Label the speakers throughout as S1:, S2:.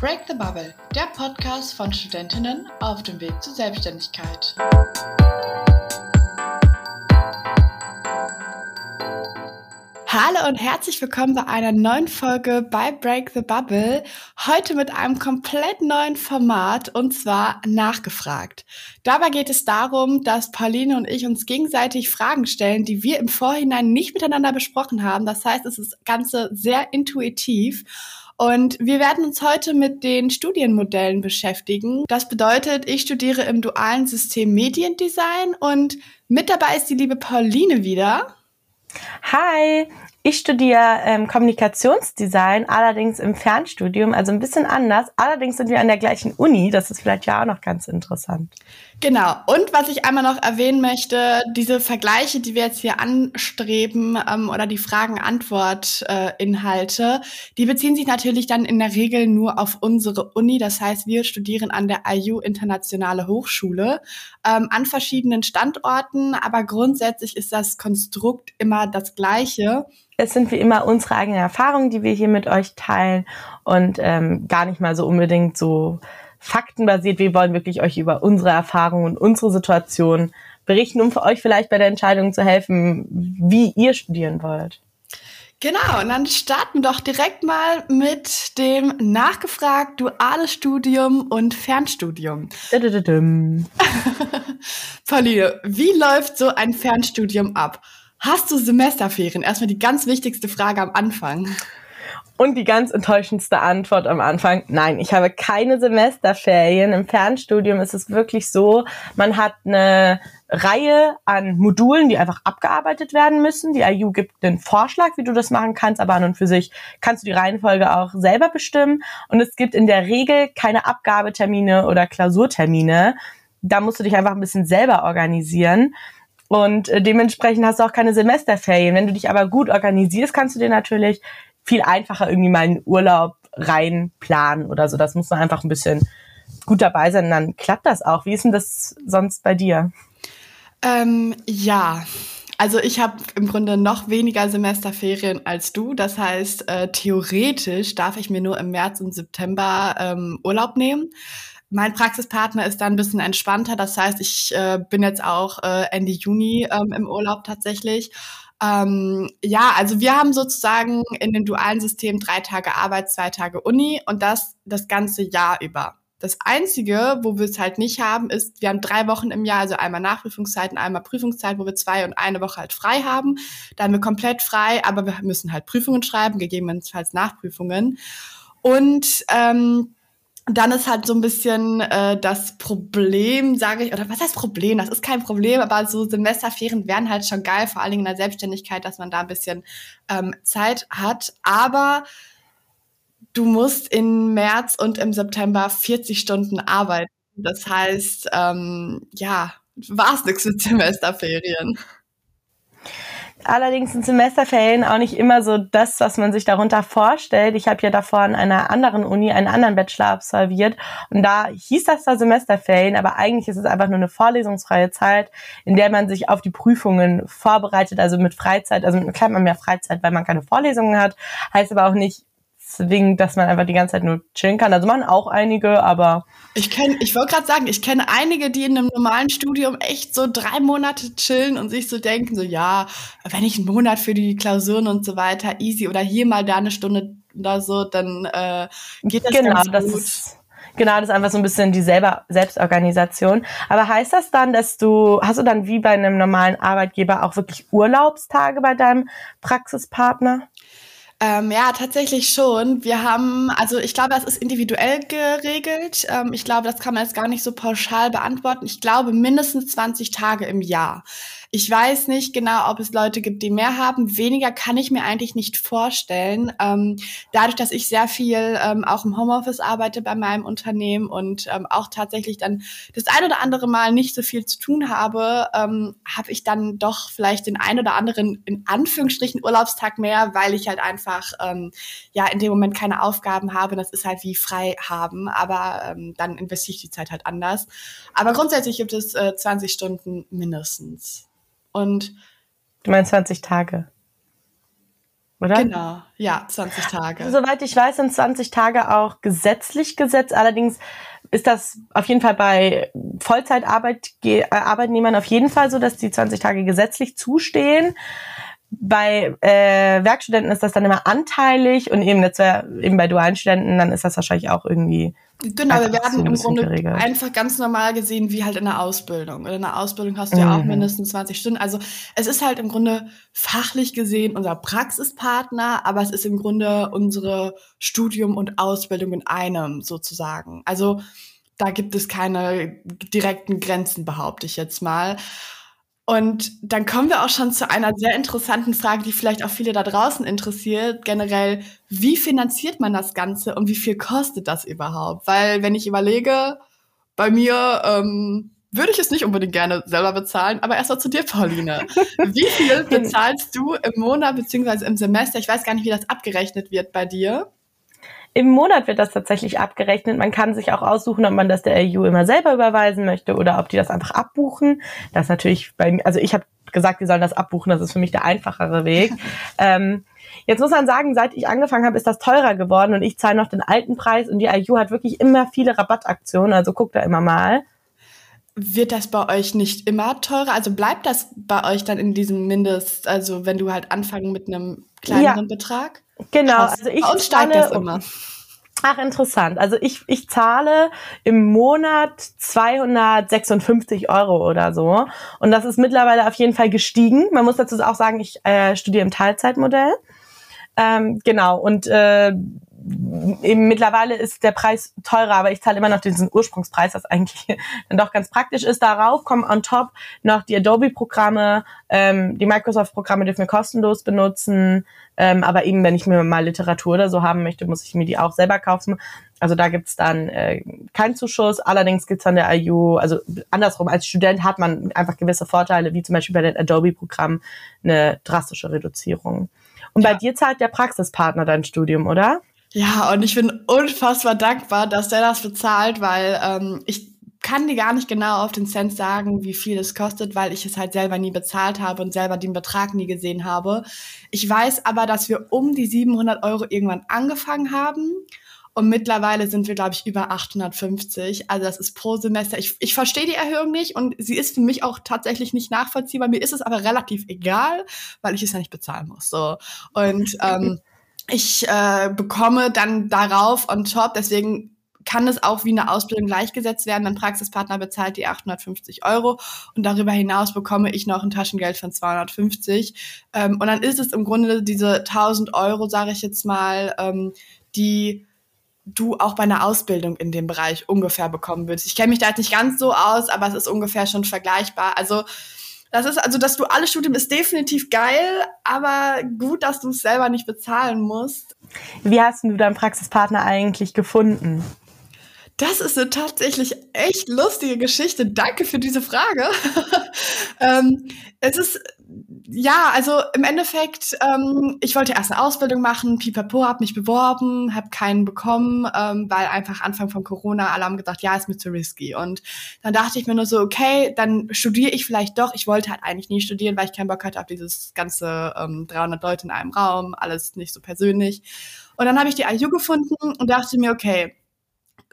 S1: Break the Bubble, der Podcast von Studentinnen auf dem Weg zur Selbstständigkeit. Hallo und herzlich willkommen bei einer neuen Folge bei Break the Bubble. Heute mit einem komplett neuen Format und zwar nachgefragt. Dabei geht es darum, dass Pauline und ich uns gegenseitig Fragen stellen, die wir im Vorhinein nicht miteinander besprochen haben. Das heißt, es ist das Ganze sehr intuitiv. Und wir werden uns heute mit den Studienmodellen beschäftigen. Das bedeutet, ich studiere im dualen System Mediendesign und mit dabei ist die liebe Pauline wieder.
S2: Hi, ich studiere ähm, Kommunikationsdesign, allerdings im Fernstudium, also ein bisschen anders. Allerdings sind wir an der gleichen Uni, das ist vielleicht ja auch noch ganz interessant.
S1: Genau. Und was ich einmal noch erwähnen möchte, diese Vergleiche, die wir jetzt hier anstreben, ähm, oder die Fragen-Antwort-Inhalte, äh, die beziehen sich natürlich dann in der Regel nur auf unsere Uni. Das heißt, wir studieren an der IU Internationale Hochschule ähm, an verschiedenen Standorten, aber grundsätzlich ist das Konstrukt immer das gleiche.
S2: Es sind wie immer unsere eigenen Erfahrungen, die wir hier mit euch teilen und ähm, gar nicht mal so unbedingt so faktenbasiert. Wir wollen wirklich euch über unsere Erfahrungen und unsere Situation berichten, um für euch vielleicht bei der Entscheidung zu helfen, wie ihr studieren wollt.
S1: Genau, und dann starten wir doch direkt mal mit dem nachgefragt duales Studium und Fernstudium. Pauline, wie läuft so ein Fernstudium ab? Hast du Semesterferien? Erstmal die ganz wichtigste Frage am Anfang.
S2: Und die ganz enttäuschendste Antwort am Anfang, nein, ich habe keine Semesterferien. Im Fernstudium ist es wirklich so, man hat eine Reihe an Modulen, die einfach abgearbeitet werden müssen. Die IU gibt einen Vorschlag, wie du das machen kannst, aber an und für sich kannst du die Reihenfolge auch selber bestimmen. Und es gibt in der Regel keine Abgabetermine oder Klausurtermine. Da musst du dich einfach ein bisschen selber organisieren. Und äh, dementsprechend hast du auch keine Semesterferien. Wenn du dich aber gut organisierst, kannst du dir natürlich viel einfacher irgendwie mal einen Urlaub reinplanen oder so. Das muss man einfach ein bisschen gut dabei sein, dann klappt das auch. Wie ist denn das sonst bei dir?
S1: Ähm, ja, also ich habe im Grunde noch weniger Semesterferien als du. Das heißt, äh, theoretisch darf ich mir nur im März und September ähm, Urlaub nehmen. Mein Praxispartner ist da ein bisschen entspannter. Das heißt, ich äh, bin jetzt auch äh, Ende Juni ähm, im Urlaub tatsächlich. Ähm, ja, also wir haben sozusagen in dem dualen System drei Tage Arbeit, zwei Tage Uni und das das ganze Jahr über. Das Einzige, wo wir es halt nicht haben, ist, wir haben drei Wochen im Jahr, also einmal Nachprüfungszeiten, einmal Prüfungszeit, wo wir zwei und eine Woche halt frei haben. Da haben wir komplett frei, aber wir müssen halt Prüfungen schreiben, gegebenenfalls Nachprüfungen. Und ähm, dann ist halt so ein bisschen äh, das Problem, sage ich, oder was heißt Problem? Das ist kein Problem, aber so Semesterferien wären halt schon geil, vor allen Dingen in der Selbstständigkeit, dass man da ein bisschen ähm, Zeit hat. Aber du musst im März und im September 40 Stunden arbeiten. Das heißt, ähm, ja, war es nichts mit Semesterferien.
S2: Allerdings sind Semesterferien auch nicht immer so das, was man sich darunter vorstellt. Ich habe ja davor an einer anderen Uni einen anderen Bachelor absolviert und da hieß das zwar Semesterferien, aber eigentlich ist es einfach nur eine vorlesungsfreie Zeit, in der man sich auf die Prüfungen vorbereitet, also mit Freizeit, also klar man mehr Freizeit, weil man keine Vorlesungen hat, heißt aber auch nicht, zwingend, dass man einfach die ganze Zeit nur chillen kann. Also machen auch einige, aber.
S1: Ich kenne, ich wollte gerade sagen, ich kenne einige, die in einem normalen Studium echt so drei Monate chillen und sich so denken, so ja, wenn ich einen Monat für die Klausuren und so weiter easy oder hier mal da eine Stunde oder so, dann äh, geht das
S2: genau,
S1: ganz
S2: das
S1: gut.
S2: Ist Genau, das ist einfach so ein bisschen die selber Selbstorganisation. Aber heißt das dann, dass du, hast du dann wie bei einem normalen Arbeitgeber auch wirklich Urlaubstage bei deinem Praxispartner?
S1: Ähm, ja, tatsächlich schon. Wir haben, also ich glaube, das ist individuell geregelt. Ähm, ich glaube, das kann man jetzt gar nicht so pauschal beantworten. Ich glaube, mindestens 20 Tage im Jahr. Ich weiß nicht genau, ob es Leute gibt, die mehr haben. Weniger kann ich mir eigentlich nicht vorstellen. Ähm, dadurch, dass ich sehr viel ähm, auch im Homeoffice arbeite bei meinem Unternehmen und ähm, auch tatsächlich dann das ein oder andere Mal nicht so viel zu tun habe, ähm, habe ich dann doch vielleicht den ein oder anderen in Anführungsstrichen Urlaubstag mehr, weil ich halt einfach ähm, ja in dem Moment keine Aufgaben habe. Das ist halt wie frei haben, aber ähm, dann investiere ich die Zeit halt anders. Aber grundsätzlich gibt es äh, 20 Stunden mindestens. Und
S2: du meinst 20 Tage? oder?
S1: Genau, ja, 20 Tage.
S2: Soweit ich weiß, sind 20 Tage auch gesetzlich gesetzt. Allerdings ist das auf jeden Fall bei Vollzeitarbeitnehmern auf jeden Fall so, dass die 20 Tage gesetzlich zustehen bei äh, Werkstudenten ist das dann immer anteilig und eben, jetzt, eben bei dualen Studenten, dann ist das wahrscheinlich auch irgendwie.
S1: Genau, wir werden im Grunde geregelt. einfach ganz normal gesehen, wie halt in der Ausbildung. In der Ausbildung hast du mhm. ja auch mhm. mindestens 20 Stunden. Also es ist halt im Grunde fachlich gesehen unser Praxispartner, aber es ist im Grunde unsere Studium und Ausbildung in einem sozusagen. Also da gibt es keine direkten Grenzen, behaupte ich jetzt mal. Und dann kommen wir auch schon zu einer sehr interessanten Frage, die vielleicht auch viele da draußen interessiert. Generell, wie finanziert man das Ganze und wie viel kostet das überhaupt? Weil wenn ich überlege, bei mir ähm, würde ich es nicht unbedingt gerne selber bezahlen, aber erst mal zu dir, Pauline. Wie viel bezahlst du im Monat beziehungsweise im Semester? Ich weiß gar nicht, wie das abgerechnet wird bei dir.
S2: Im Monat wird das tatsächlich abgerechnet. Man kann sich auch aussuchen, ob man das der EU immer selber überweisen möchte oder ob die das einfach abbuchen. Das ist natürlich bei mir, also ich habe gesagt, die sollen das abbuchen, das ist für mich der einfachere Weg. ähm, jetzt muss man sagen, seit ich angefangen habe, ist das teurer geworden und ich zahle noch den alten Preis und die IU hat wirklich immer viele Rabattaktionen, also guckt da immer mal.
S1: Wird das bei euch nicht immer teurer? Also bleibt das bei euch dann in diesem Mindest, also wenn du halt anfangen mit einem kleineren ja. Betrag?
S2: Genau, Krass. also ich
S1: Bei uns steigt das immer.
S2: Ach, interessant. Also ich, ich zahle im Monat 256 Euro oder so. Und das ist mittlerweile auf jeden Fall gestiegen. Man muss dazu auch sagen, ich äh, studiere im Teilzeitmodell. Ähm, genau. Und äh, eben mittlerweile ist der Preis teurer, aber ich zahle immer noch diesen Ursprungspreis, was eigentlich dann doch ganz praktisch ist. Darauf kommen on top noch die Adobe-Programme, ähm, die Microsoft-Programme dürfen wir kostenlos benutzen, ähm, aber eben, wenn ich mir mal Literatur oder so haben möchte, muss ich mir die auch selber kaufen. Also da gibt's dann äh, keinen Zuschuss. Allerdings gibt's an der IU, also andersrum, als Student hat man einfach gewisse Vorteile, wie zum Beispiel bei den Adobe-Programmen eine drastische Reduzierung. Und ja. bei dir zahlt der Praxispartner dein Studium, oder?
S1: Ja, und ich bin unfassbar dankbar, dass der das bezahlt, weil ähm, ich kann dir gar nicht genau auf den Cent sagen, wie viel es kostet, weil ich es halt selber nie bezahlt habe und selber den Betrag nie gesehen habe. Ich weiß aber, dass wir um die 700 Euro irgendwann angefangen haben. Und mittlerweile sind wir, glaube ich, über 850. Also das ist pro Semester. Ich, ich verstehe die Erhöhung nicht und sie ist für mich auch tatsächlich nicht nachvollziehbar. Mir ist es aber relativ egal, weil ich es ja nicht bezahlen muss. So. Und ähm, ich äh, bekomme dann darauf on top, deswegen kann es auch wie eine Ausbildung gleichgesetzt werden. Mein Praxispartner bezahlt die 850 Euro und darüber hinaus bekomme ich noch ein Taschengeld von 250. Ähm, und dann ist es im Grunde diese 1000 Euro, sage ich jetzt mal, ähm, die du auch bei einer Ausbildung in dem Bereich ungefähr bekommen würdest. Ich kenne mich da jetzt nicht ganz so aus, aber es ist ungefähr schon vergleichbar. Also das ist also das duale Studium ist definitiv geil, aber gut, dass du es selber nicht bezahlen musst.
S2: Wie hast du deinen Praxispartner eigentlich gefunden?
S1: Das ist eine tatsächlich echt lustige Geschichte. Danke für diese Frage. ähm, es ist, ja, also im Endeffekt, ähm, ich wollte erst eine Ausbildung machen, pipapo, hab mich beworben, hab keinen bekommen, ähm, weil einfach Anfang von Corona alle haben gesagt, ja, ist mir zu risky. Und dann dachte ich mir nur so, okay, dann studiere ich vielleicht doch. Ich wollte halt eigentlich nie studieren, weil ich keinen Bock hatte auf dieses ganze ähm, 300 Leute in einem Raum, alles nicht so persönlich. Und dann habe ich die IU gefunden und dachte mir, okay,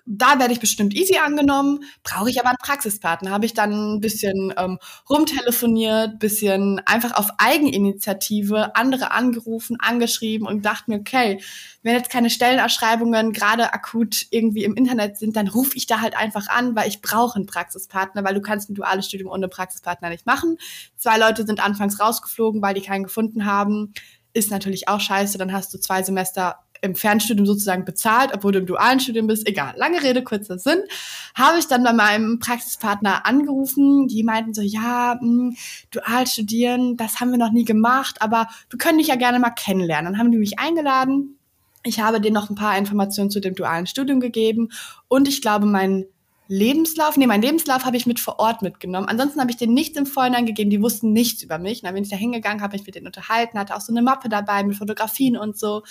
S1: da werde ich bestimmt easy angenommen, brauche ich aber einen Praxispartner. Habe ich dann ein bisschen ähm, rumtelefoniert, bisschen einfach auf Eigeninitiative andere angerufen, angeschrieben und dachte mir, okay, wenn jetzt keine Stellenausschreibungen gerade akut irgendwie im Internet sind, dann rufe ich da halt einfach an, weil ich brauche einen Praxispartner, weil du kannst ein duales Studium ohne Praxispartner nicht machen. Zwei Leute sind anfangs rausgeflogen, weil die keinen gefunden haben. Ist natürlich auch scheiße, dann hast du zwei Semester im Fernstudium sozusagen bezahlt, obwohl du im dualen Studium bist. Egal, lange Rede, kurzer Sinn. Habe ich dann bei meinem Praxispartner angerufen. Die meinten so, ja, mh, hm, dual studieren, das haben wir noch nie gemacht, aber wir können dich ja gerne mal kennenlernen. Dann haben die mich eingeladen. Ich habe denen noch ein paar Informationen zu dem dualen Studium gegeben und ich glaube, mein Lebenslauf, nee, mein Lebenslauf habe ich mit vor Ort mitgenommen. Ansonsten habe ich denen nichts im Vorhinein gegeben, die wussten nichts über mich. Und dann bin ich da hingegangen, habe mich mit denen unterhalten, hatte auch so eine Mappe dabei mit Fotografien und so.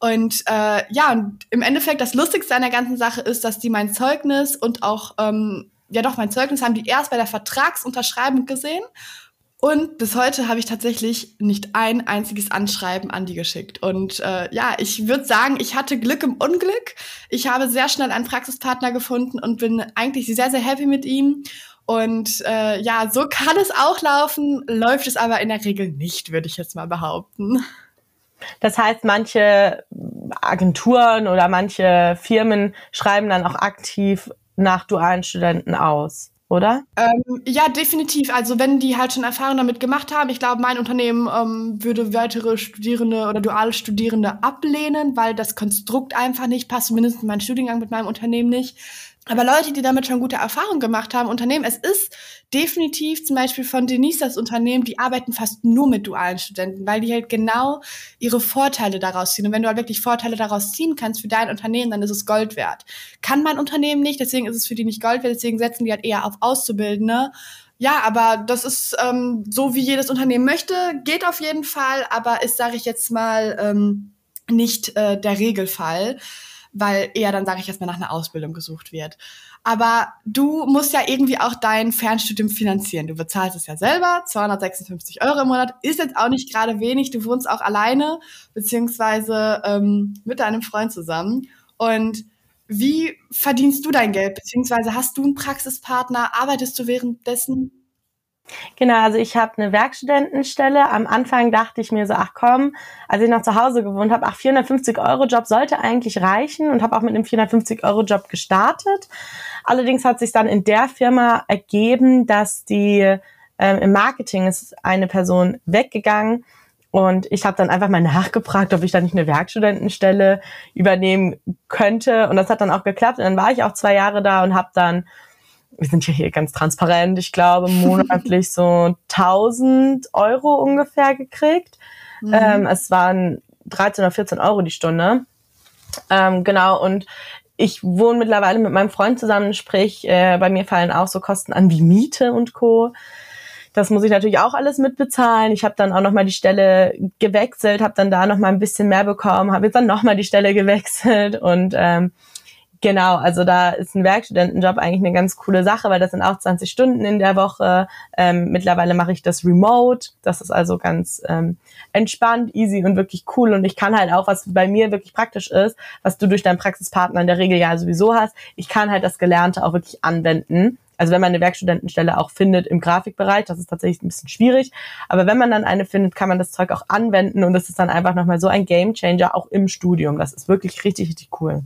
S1: Und äh, ja, und im Endeffekt das Lustigste an der ganzen Sache ist, dass die mein Zeugnis und auch, ähm, ja doch, mein Zeugnis haben die erst bei der Vertragsunterschreibung gesehen. Und bis heute habe ich tatsächlich nicht ein einziges Anschreiben an die geschickt. Und äh, ja, ich würde sagen, ich hatte Glück im Unglück. Ich habe sehr schnell einen Praxispartner gefunden und bin eigentlich sehr, sehr happy mit ihm. Und äh, ja, so kann es auch laufen, läuft es aber in der Regel nicht, würde ich jetzt mal behaupten.
S2: Das heißt, manche Agenturen oder manche Firmen schreiben dann auch aktiv nach dualen Studenten aus oder?
S1: Ähm, ja, definitiv. Also wenn die halt schon Erfahrung damit gemacht haben, ich glaube, mein Unternehmen ähm, würde weitere Studierende oder duale Studierende ablehnen, weil das Konstrukt einfach nicht passt, zumindest mein Studiengang mit meinem Unternehmen nicht. Aber Leute, die damit schon gute Erfahrungen gemacht haben, Unternehmen, es ist definitiv zum Beispiel von Denise das Unternehmen, die arbeiten fast nur mit dualen Studenten, weil die halt genau ihre Vorteile daraus ziehen. Und wenn du halt wirklich Vorteile daraus ziehen kannst für dein Unternehmen, dann ist es Gold wert. Kann mein Unternehmen nicht, deswegen ist es für die nicht Gold wert, deswegen setzen die halt eher auf Auszubildende. Ja, aber das ist ähm, so, wie jedes Unternehmen möchte, geht auf jeden Fall, aber ist, sage ich jetzt mal, ähm, nicht äh, der Regelfall weil eher dann, sage ich erstmal, nach einer Ausbildung gesucht wird. Aber du musst ja irgendwie auch dein Fernstudium finanzieren. Du bezahlst es ja selber, 256 Euro im Monat, ist jetzt auch nicht gerade wenig. Du wohnst auch alleine, beziehungsweise ähm, mit deinem Freund zusammen. Und wie verdienst du dein Geld? Beziehungsweise hast du einen Praxispartner? Arbeitest du währenddessen?
S2: Genau, also ich habe eine Werkstudentenstelle. Am Anfang dachte ich mir so, ach komm, als ich noch zu Hause gewohnt habe, ach 450 Euro Job sollte eigentlich reichen und habe auch mit einem 450 Euro Job gestartet. Allerdings hat sich dann in der Firma ergeben, dass die ähm, im Marketing ist eine Person weggegangen und ich habe dann einfach mal nachgefragt, ob ich da nicht eine Werkstudentenstelle übernehmen könnte und das hat dann auch geklappt und dann war ich auch zwei Jahre da und habe dann wir sind ja hier ganz transparent, ich glaube, monatlich so 1000 Euro ungefähr gekriegt. Mhm. Ähm, es waren 13 oder 14 Euro die Stunde. Ähm, genau, und ich wohne mittlerweile mit meinem Freund zusammen, sprich, äh, bei mir fallen auch so Kosten an wie Miete und Co. Das muss ich natürlich auch alles mitbezahlen. Ich habe dann auch nochmal die Stelle gewechselt, habe dann da nochmal ein bisschen mehr bekommen, habe jetzt dann nochmal die Stelle gewechselt und ähm, Genau, also da ist ein Werkstudentenjob eigentlich eine ganz coole Sache, weil das sind auch 20 Stunden in der Woche. Ähm, mittlerweile mache ich das remote. Das ist also ganz ähm, entspannt, easy und wirklich cool. Und ich kann halt auch, was bei mir wirklich praktisch ist, was du durch deinen Praxispartner in der Regel ja sowieso hast, ich kann halt das Gelernte auch wirklich anwenden. Also wenn man eine Werkstudentenstelle auch findet im Grafikbereich, das ist tatsächlich ein bisschen schwierig. Aber wenn man dann eine findet, kann man das Zeug auch anwenden und das ist dann einfach nochmal so ein Gamechanger auch im Studium. Das ist wirklich richtig, richtig cool.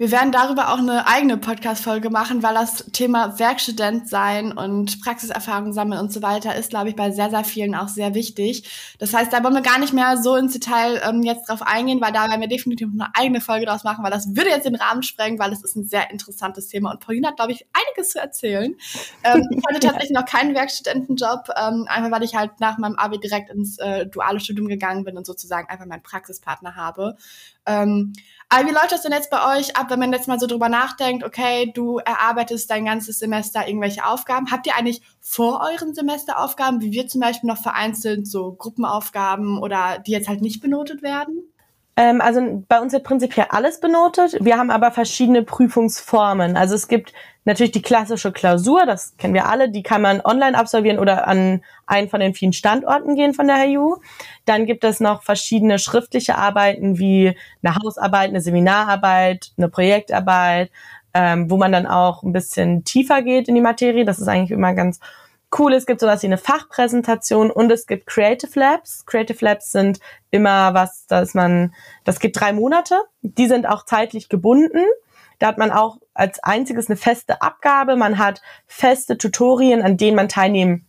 S1: Wir werden darüber auch eine eigene Podcast-Folge machen, weil das Thema Werkstudent sein und Praxiserfahrung sammeln und so weiter ist, glaube ich, bei sehr, sehr vielen auch sehr wichtig. Das heißt, da wollen wir gar nicht mehr so ins Detail ähm, jetzt drauf eingehen, weil da werden wir definitiv eine eigene Folge draus machen, weil das würde jetzt den Rahmen sprengen, weil es ist ein sehr interessantes Thema und Pauline hat, glaube ich, einiges zu erzählen. Ähm, ich hatte tatsächlich noch keinen Werkstudentenjob, ähm, einfach weil ich halt nach meinem Abi direkt ins äh, duale Studium gegangen bin und sozusagen einfach meinen Praxispartner habe. Ähm, aber wie läuft das denn jetzt bei euch ab, wenn man jetzt mal so drüber nachdenkt, okay, du erarbeitest dein ganzes Semester irgendwelche Aufgaben. Habt ihr eigentlich vor euren Semesteraufgaben, wie wir zum Beispiel noch vereinzelt, so Gruppenaufgaben oder die jetzt halt nicht benotet werden?
S2: Ähm, also bei uns wird prinzipiell alles benotet. Wir haben aber verschiedene Prüfungsformen. Also es gibt natürlich die klassische Klausur, das kennen wir alle, die kann man online absolvieren oder an einen von den vielen Standorten gehen von der HU. Dann gibt es noch verschiedene schriftliche Arbeiten wie eine Hausarbeit, eine Seminararbeit, eine Projektarbeit, ähm, wo man dann auch ein bisschen tiefer geht in die Materie. Das ist eigentlich immer ganz cool. Es gibt sowas wie eine Fachpräsentation und es gibt Creative Labs. Creative Labs sind immer was, dass man, das geht drei Monate. Die sind auch zeitlich gebunden. Da hat man auch als einziges eine feste Abgabe. Man hat feste Tutorien, an denen man teilnehmen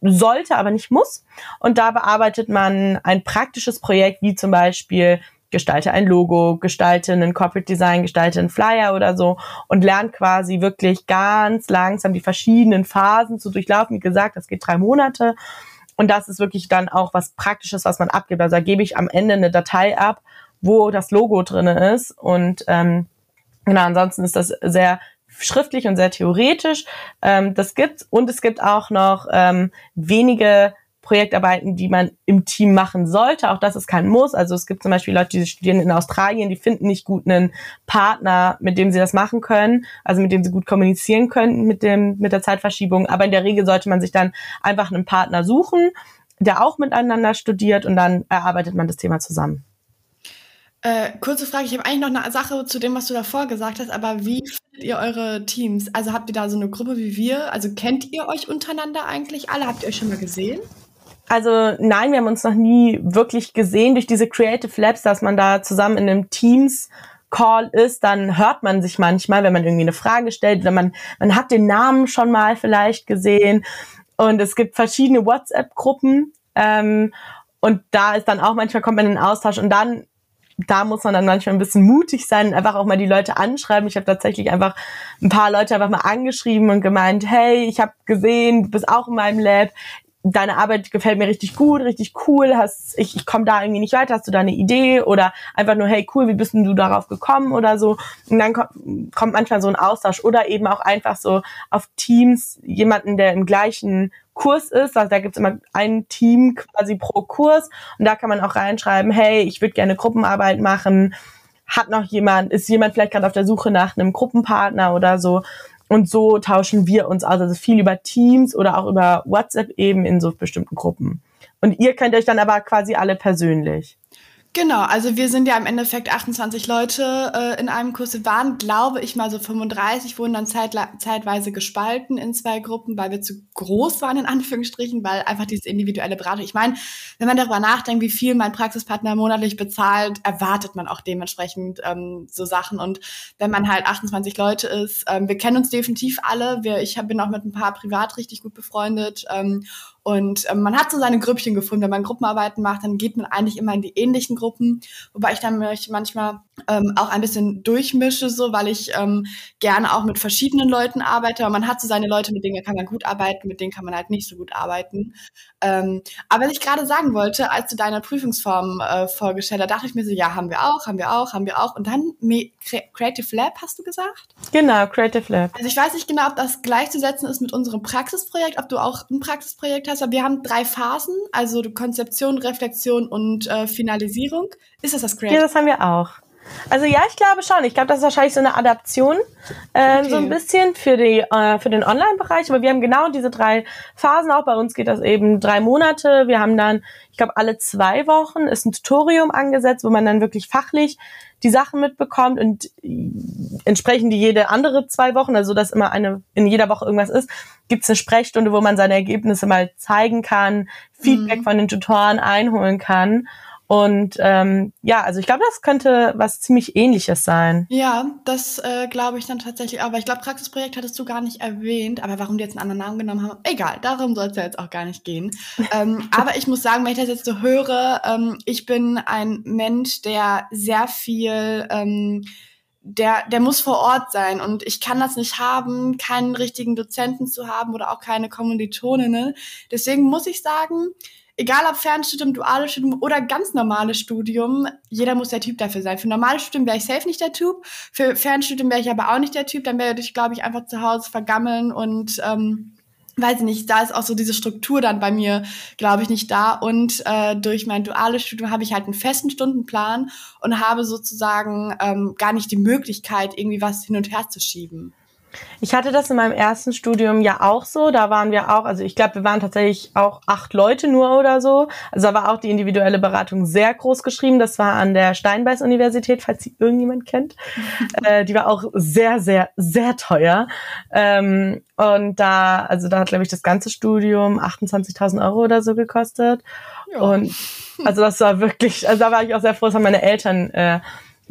S2: sollte, aber nicht muss. Und da bearbeitet man ein praktisches Projekt, wie zum Beispiel gestalte ein Logo, gestalte einen Corporate Design, gestalte einen Flyer oder so und lernt quasi wirklich ganz langsam die verschiedenen Phasen zu durchlaufen. Wie gesagt, das geht drei Monate. Und das ist wirklich dann auch was Praktisches, was man abgibt. Also da gebe ich am Ende eine Datei ab, wo das Logo drinne ist. Und ähm, genau, ansonsten ist das sehr schriftlich und sehr theoretisch. Ähm, das gibt's. Und es gibt auch noch ähm, wenige Projektarbeiten, die man im Team machen sollte. Auch das ist kein Muss. Also es gibt zum Beispiel Leute, die studieren in Australien, die finden nicht gut einen Partner, mit dem sie das machen können, also mit dem sie gut kommunizieren können mit dem mit der Zeitverschiebung. Aber in der Regel sollte man sich dann einfach einen Partner suchen, der auch miteinander studiert und dann erarbeitet man das Thema zusammen.
S1: Äh, kurze Frage, ich habe eigentlich noch eine Sache zu dem, was du davor gesagt hast, aber wie findet ihr eure Teams? Also habt ihr da so eine Gruppe wie wir? Also kennt ihr euch untereinander eigentlich alle? Habt ihr euch schon mal gesehen?
S2: Also nein, wir haben uns noch nie wirklich gesehen durch diese Creative Labs, dass man da zusammen in einem Teams Call ist, dann hört man sich manchmal, wenn man irgendwie eine Frage stellt oder man, man hat den Namen schon mal vielleicht gesehen und es gibt verschiedene WhatsApp-Gruppen ähm, und da ist dann auch manchmal kommt man in den Austausch und dann da muss man dann manchmal ein bisschen mutig sein einfach auch mal die Leute anschreiben. Ich habe tatsächlich einfach ein paar Leute einfach mal angeschrieben und gemeint, hey, ich habe gesehen, du bist auch in meinem Lab. Deine Arbeit gefällt mir richtig gut, richtig cool. Hast, ich, ich komme da irgendwie nicht weiter. Hast du da eine Idee? Oder einfach nur, hey, cool, wie bist denn du darauf gekommen oder so? Und dann kommt, kommt manchmal so ein Austausch oder eben auch einfach so auf Teams jemanden, der im gleichen Kurs ist. Also da gibt's immer ein Team quasi pro Kurs und da kann man auch reinschreiben, hey, ich würde gerne Gruppenarbeit machen. Hat noch jemand, ist jemand vielleicht gerade auf der Suche nach einem Gruppenpartner oder so? Und so tauschen wir uns aus, also viel über Teams oder auch über WhatsApp eben in so bestimmten Gruppen. Und ihr könnt euch dann aber quasi alle persönlich.
S1: Genau, also wir sind ja im Endeffekt 28 Leute äh, in einem Kurs. Wir waren, glaube ich, mal so 35, wurden dann zeitweise gespalten in zwei Gruppen, weil wir zu groß waren, in Anführungsstrichen, weil einfach diese individuelle Beratung. Ich meine, wenn man darüber nachdenkt, wie viel mein Praxispartner monatlich bezahlt, erwartet man auch dementsprechend ähm, so Sachen. Und wenn man halt 28 Leute ist, ähm, wir kennen uns definitiv alle. Wir, ich hab, bin auch mit ein paar privat richtig gut befreundet. Ähm, und ähm, man hat so seine Grüppchen gefunden. Wenn man Gruppenarbeiten macht, dann geht man eigentlich immer in die ähnlichen Gruppen, wobei ich dann mich manchmal ähm, auch ein bisschen durchmische, so, weil ich ähm, gerne auch mit verschiedenen Leuten arbeite. Aber man hat so seine Leute, mit denen kann man gut arbeiten, mit denen kann man halt nicht so gut arbeiten. Ähm, aber was ich gerade sagen wollte, als du deine Prüfungsform äh, vorgestellt hast, dachte ich mir so, ja, haben wir auch, haben wir auch, haben wir auch. Und dann Creative Lab, hast du gesagt?
S2: Genau, Creative Lab.
S1: Also ich weiß nicht genau, ob das gleichzusetzen ist mit unserem Praxisprojekt, ob du auch ein Praxisprojekt hast, aber wir haben drei Phasen, also Konzeption, Reflexion und äh, Finalisierung. Ist das das Creative?
S2: Ja, das haben wir auch. Also ja, ich glaube schon. Ich glaube, das ist wahrscheinlich so eine Adaption, äh, okay. so ein bisschen für die äh, für den Online-Bereich. Aber wir haben genau diese drei Phasen. Auch bei uns geht das eben drei Monate. Wir haben dann, ich glaube, alle zwei Wochen ist ein Tutorium angesetzt, wo man dann wirklich fachlich die Sachen mitbekommt und entsprechend die jede andere zwei Wochen, also dass immer eine in jeder Woche irgendwas ist, gibt es eine Sprechstunde, wo man seine Ergebnisse mal zeigen kann, Feedback mhm. von den Tutoren einholen kann. Und ähm, ja, also ich glaube, das könnte was ziemlich ähnliches sein.
S1: Ja, das äh, glaube ich dann tatsächlich. Aber ich glaube, Praxisprojekt hattest du gar nicht erwähnt. Aber warum die jetzt einen anderen Namen genommen haben, egal, darum soll es ja jetzt auch gar nicht gehen. ähm, aber ich muss sagen, wenn ich das jetzt so höre, ähm, ich bin ein Mensch, der sehr viel ähm, der, der muss vor Ort sein und ich kann das nicht haben, keinen richtigen Dozenten zu haben oder auch keine Kommilitoninnen. Deswegen muss ich sagen, egal ob Fernstudium, duales Studium oder ganz normales Studium, jeder muss der Typ dafür sein. Für normales Studium wäre ich safe nicht der Typ. Für Fernstudium wäre ich aber auch nicht der Typ. Dann werde ich, glaube ich, einfach zu Hause vergammeln und ähm, weiß ich nicht, da ist auch so diese Struktur dann bei mir, glaube ich, nicht da. Und äh, durch mein duales Studium habe ich halt einen festen Stundenplan und habe sozusagen ähm, gar nicht die Möglichkeit, irgendwie was hin und her zu schieben.
S2: Ich hatte das in meinem ersten Studium ja auch so. Da waren wir auch, also ich glaube, wir waren tatsächlich auch acht Leute nur oder so. Also da war auch die individuelle Beratung sehr groß geschrieben. Das war an der Steinbeis-Universität, falls sie irgendjemand kennt. äh, die war auch sehr, sehr, sehr teuer. Ähm, und da, also da hat, glaube ich, das ganze Studium 28.000 Euro oder so gekostet. Ja. Und also das war wirklich, also da war ich auch sehr froh, dass meine Eltern äh,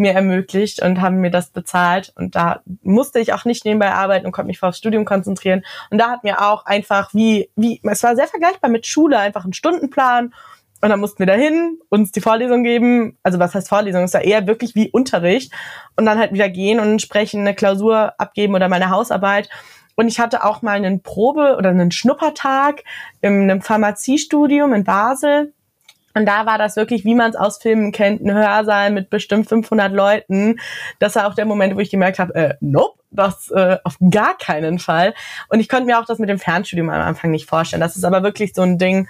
S2: mir ermöglicht und haben mir das bezahlt. Und da musste ich auch nicht nebenbei arbeiten und konnte mich aufs Studium konzentrieren. Und da hat mir auch einfach wie, wie, es war sehr vergleichbar mit Schule, einfach ein Stundenplan. Und dann mussten wir dahin, uns die Vorlesung geben. Also was heißt Vorlesung? Es war eher wirklich wie Unterricht. Und dann halt wieder gehen und entsprechend eine Klausur abgeben oder meine Hausarbeit. Und ich hatte auch mal einen Probe- oder einen Schnuppertag in einem Pharmaziestudium in Basel und da war das wirklich, wie man es aus Filmen kennt, ein Hörsaal mit bestimmt 500 Leuten. Das war auch der Moment, wo ich gemerkt habe, äh, nope, das äh, auf gar keinen Fall. Und ich konnte mir auch das mit dem Fernstudium am Anfang nicht vorstellen. Das ist aber wirklich so ein Ding,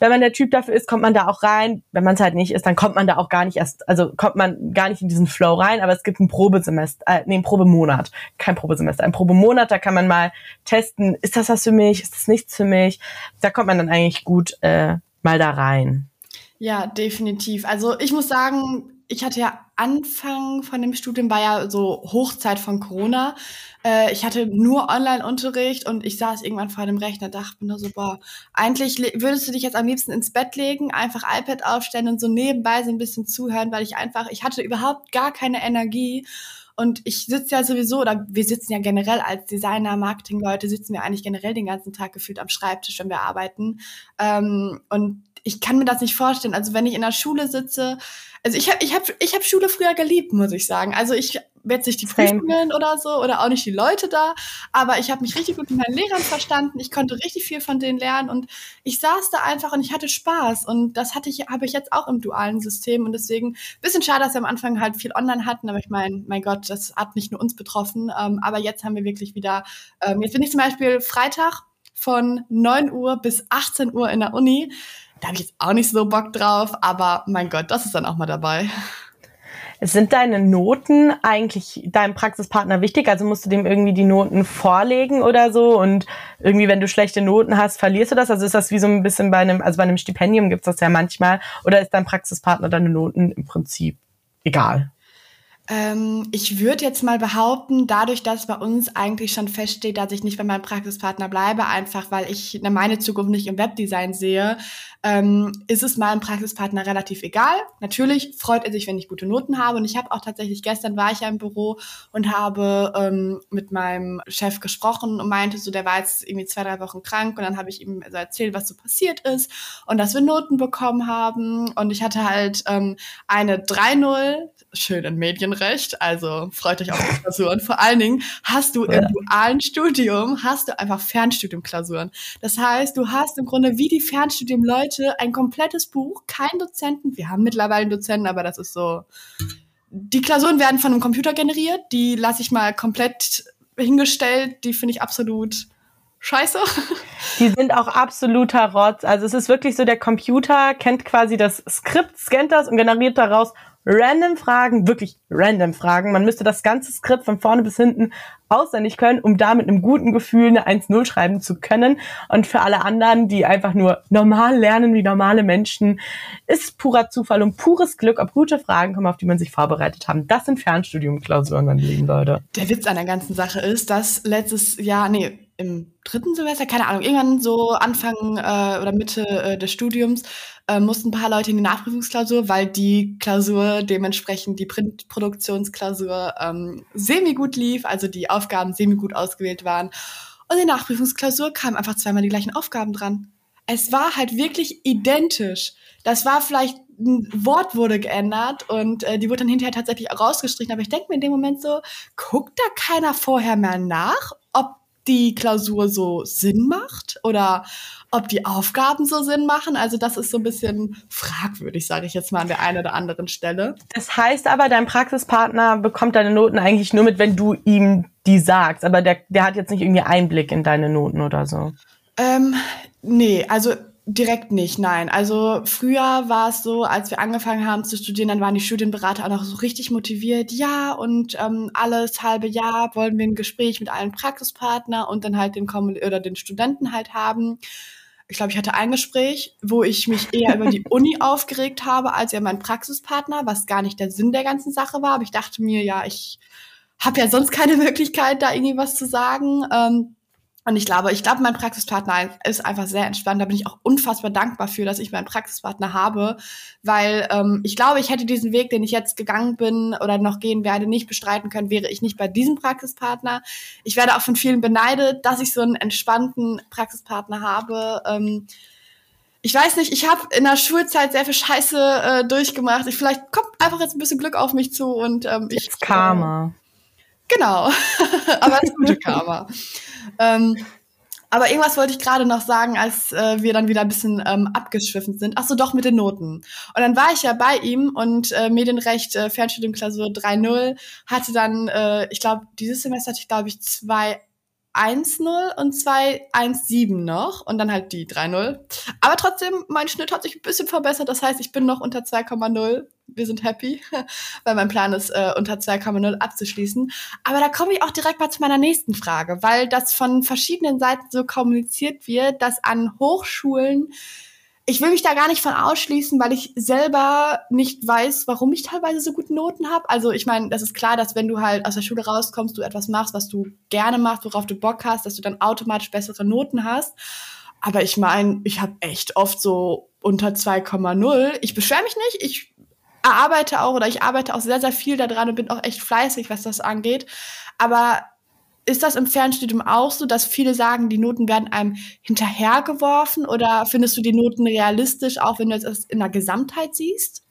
S2: wenn man der Typ dafür ist, kommt man da auch rein. Wenn man es halt nicht ist, dann kommt man da auch gar nicht erst, also kommt man gar nicht in diesen Flow rein. Aber es gibt ein Probesemester, äh, nee, ein Probemonat, kein Probesemester, ein Probemonat. Da kann man mal testen, ist das was für mich, ist das nichts für mich. Da kommt man dann eigentlich gut äh, mal da rein.
S1: Ja, definitiv. Also ich muss sagen, ich hatte ja Anfang von dem Studium war ja so Hochzeit von Corona. Äh, ich hatte nur Online-Unterricht und ich saß irgendwann vor dem Rechner, dachte mir so, boah, eigentlich würdest du dich jetzt am liebsten ins Bett legen, einfach iPad aufstellen und so nebenbei so ein bisschen zuhören, weil ich einfach, ich hatte überhaupt gar keine Energie. Und ich sitze ja sowieso, oder wir sitzen ja generell als Designer, Marketing-Leute, sitzen wir eigentlich generell den ganzen Tag gefühlt am Schreibtisch, wenn wir arbeiten. Ähm, und ich kann mir das nicht vorstellen. Also wenn ich in der Schule sitze, also ich habe ich hab, ich hab Schule früher geliebt, muss ich sagen. Also ich jetzt nicht die Prüfungen oder so oder auch nicht die Leute da, aber ich habe mich richtig gut mit meinen Lehrern verstanden. Ich konnte richtig viel von denen lernen und ich saß da einfach und ich hatte Spaß und das hatte ich habe ich jetzt auch im dualen System und deswegen bisschen schade, dass wir am Anfang halt viel online hatten, aber ich meine, mein Gott, das hat nicht nur uns betroffen, ähm, aber jetzt haben wir wirklich wieder ähm, jetzt bin ich zum Beispiel Freitag von 9 Uhr bis 18 Uhr in der Uni da habe ich jetzt auch nicht so Bock drauf, aber mein Gott, das ist dann auch mal dabei.
S2: Sind deine Noten eigentlich deinem Praxispartner wichtig? Also musst du dem irgendwie die Noten vorlegen oder so? Und irgendwie, wenn du schlechte Noten hast, verlierst du das? Also ist das wie so ein bisschen bei einem, also bei einem Stipendium gibt's das ja manchmal. Oder ist dein Praxispartner deine Noten im Prinzip egal?
S1: Ähm, ich würde jetzt mal behaupten, dadurch, dass bei uns eigentlich schon feststeht, dass ich nicht bei meinem Praxispartner bleibe, einfach weil ich meine Zukunft nicht im Webdesign sehe, ähm, ist es meinem Praxispartner relativ egal. Natürlich freut er sich, wenn ich gute Noten habe. Und ich habe auch tatsächlich, gestern war ich ja im Büro und habe ähm, mit meinem Chef gesprochen und meinte so, der war jetzt irgendwie zwei, drei Wochen krank. Und dann habe ich ihm so erzählt, was so passiert ist und dass wir Noten bekommen haben. Und ich hatte halt ähm, eine 3-0 schön in Medienrecht, also freut euch auf die Klausuren. Vor allen Dingen hast du im dualen Studium, hast du einfach Fernstudiumklausuren. Das heißt, du hast im Grunde wie die Fernstudium-Leute ein komplettes Buch, kein Dozenten. Wir haben mittlerweile einen Dozenten, aber das ist so. Die Klausuren werden von einem Computer generiert, die lasse ich mal komplett hingestellt, die finde ich absolut scheiße.
S2: Die sind auch absoluter Rotz. Also es ist wirklich so, der Computer kennt quasi das Skript, scannt das und generiert daraus random Fragen, wirklich random Fragen. Man müsste das ganze Skript von vorne bis hinten auswendig können, um da mit einem guten Gefühl eine 1-0 schreiben zu können. Und für alle anderen, die einfach nur normal lernen wie normale Menschen, ist purer Zufall und pures Glück, ob gute Fragen kommen, auf die man sich vorbereitet haben. Das sind Fernstudiumklausuren, meine lieben Leute.
S1: Der Witz an der ganzen Sache ist, dass letztes Jahr, nee, im dritten Semester, keine Ahnung, irgendwann so Anfang äh, oder Mitte äh, des Studiums äh, mussten ein paar Leute in die Nachprüfungsklausur, weil die Klausur dementsprechend die Printproduktionsklausur ähm, semi gut lief, also die Aufgaben semi gut ausgewählt waren. Und in der Nachprüfungsklausur kamen einfach zweimal die gleichen Aufgaben dran. Es war halt wirklich identisch. Das war vielleicht ein Wort wurde geändert und äh, die wurde dann hinterher tatsächlich rausgestrichen. Aber ich denke mir in dem Moment so, guckt da keiner vorher mehr nach, ob die Klausur so Sinn macht oder ob die Aufgaben so Sinn machen. Also das ist so ein bisschen fragwürdig, sage ich jetzt mal an der einen oder anderen Stelle.
S2: Das heißt aber, dein Praxispartner bekommt deine Noten eigentlich nur mit, wenn du ihm die sagst. Aber der, der hat jetzt nicht irgendwie Einblick in deine Noten oder so.
S1: Ähm, nee, also Direkt nicht, nein. Also früher war es so, als wir angefangen haben zu studieren, dann waren die Studienberater auch noch so richtig motiviert. Ja, und ähm, alles halbe Jahr wollen wir ein Gespräch mit allen Praxispartner und dann halt den Kom oder den Studenten halt haben. Ich glaube, ich hatte ein Gespräch, wo ich mich eher über die Uni aufgeregt habe, als über meinen Praxispartner, was gar nicht der Sinn der ganzen Sache war. Aber ich dachte mir, ja, ich habe ja sonst keine Möglichkeit, da irgendwie was zu sagen. Ähm, und ich glaube, ich glaube, mein Praxispartner ist einfach sehr entspannt. Da bin ich auch unfassbar dankbar für, dass ich meinen Praxispartner habe, weil ähm, ich glaube, ich hätte diesen Weg, den ich jetzt gegangen bin oder noch gehen werde, nicht bestreiten können, wäre ich nicht bei diesem Praxispartner. Ich werde auch von vielen beneidet, dass ich so einen entspannten Praxispartner habe. Ähm, ich weiß nicht, ich habe in der Schulzeit sehr viel Scheiße äh, durchgemacht. Ich vielleicht kommt einfach jetzt ein bisschen Glück auf mich zu und ähm, ich.
S2: Jetzt Karma.
S1: Äh, genau, aber es gute Karma. Ähm, aber irgendwas wollte ich gerade noch sagen, als äh, wir dann wieder ein bisschen ähm, abgeschwiffen sind. Ach so, doch mit den Noten. Und dann war ich ja bei ihm und äh, Medienrecht, äh, Fernstudiumklausur 3.0, hatte dann, äh, ich glaube, dieses Semester hatte ich, glaube ich, zwei 1-0 und zwei 1-7 noch und dann halt die 3-0. Aber trotzdem, mein Schnitt hat sich ein bisschen verbessert. Das heißt, ich bin noch unter 2,0. Wir sind happy, weil mein Plan ist, äh, unter 2,0 abzuschließen. Aber da komme ich auch direkt mal zu meiner nächsten Frage, weil das von verschiedenen Seiten so kommuniziert wird, dass an Hochschulen ich will mich da gar nicht von ausschließen, weil ich selber nicht weiß, warum ich teilweise so gute Noten habe. Also ich meine, das ist klar, dass wenn du halt aus der Schule rauskommst, du etwas machst, was du gerne machst, worauf du Bock hast, dass du dann automatisch bessere Noten hast. Aber ich meine, ich habe echt oft so unter 2,0. Ich beschwere mich nicht. Ich arbeite auch oder ich arbeite auch sehr, sehr viel daran und bin auch echt fleißig, was das angeht. Aber ist das im Fernstudium auch so, dass viele sagen, die Noten werden einem hinterhergeworfen oder findest du die Noten realistisch, auch wenn du es in der Gesamtheit siehst?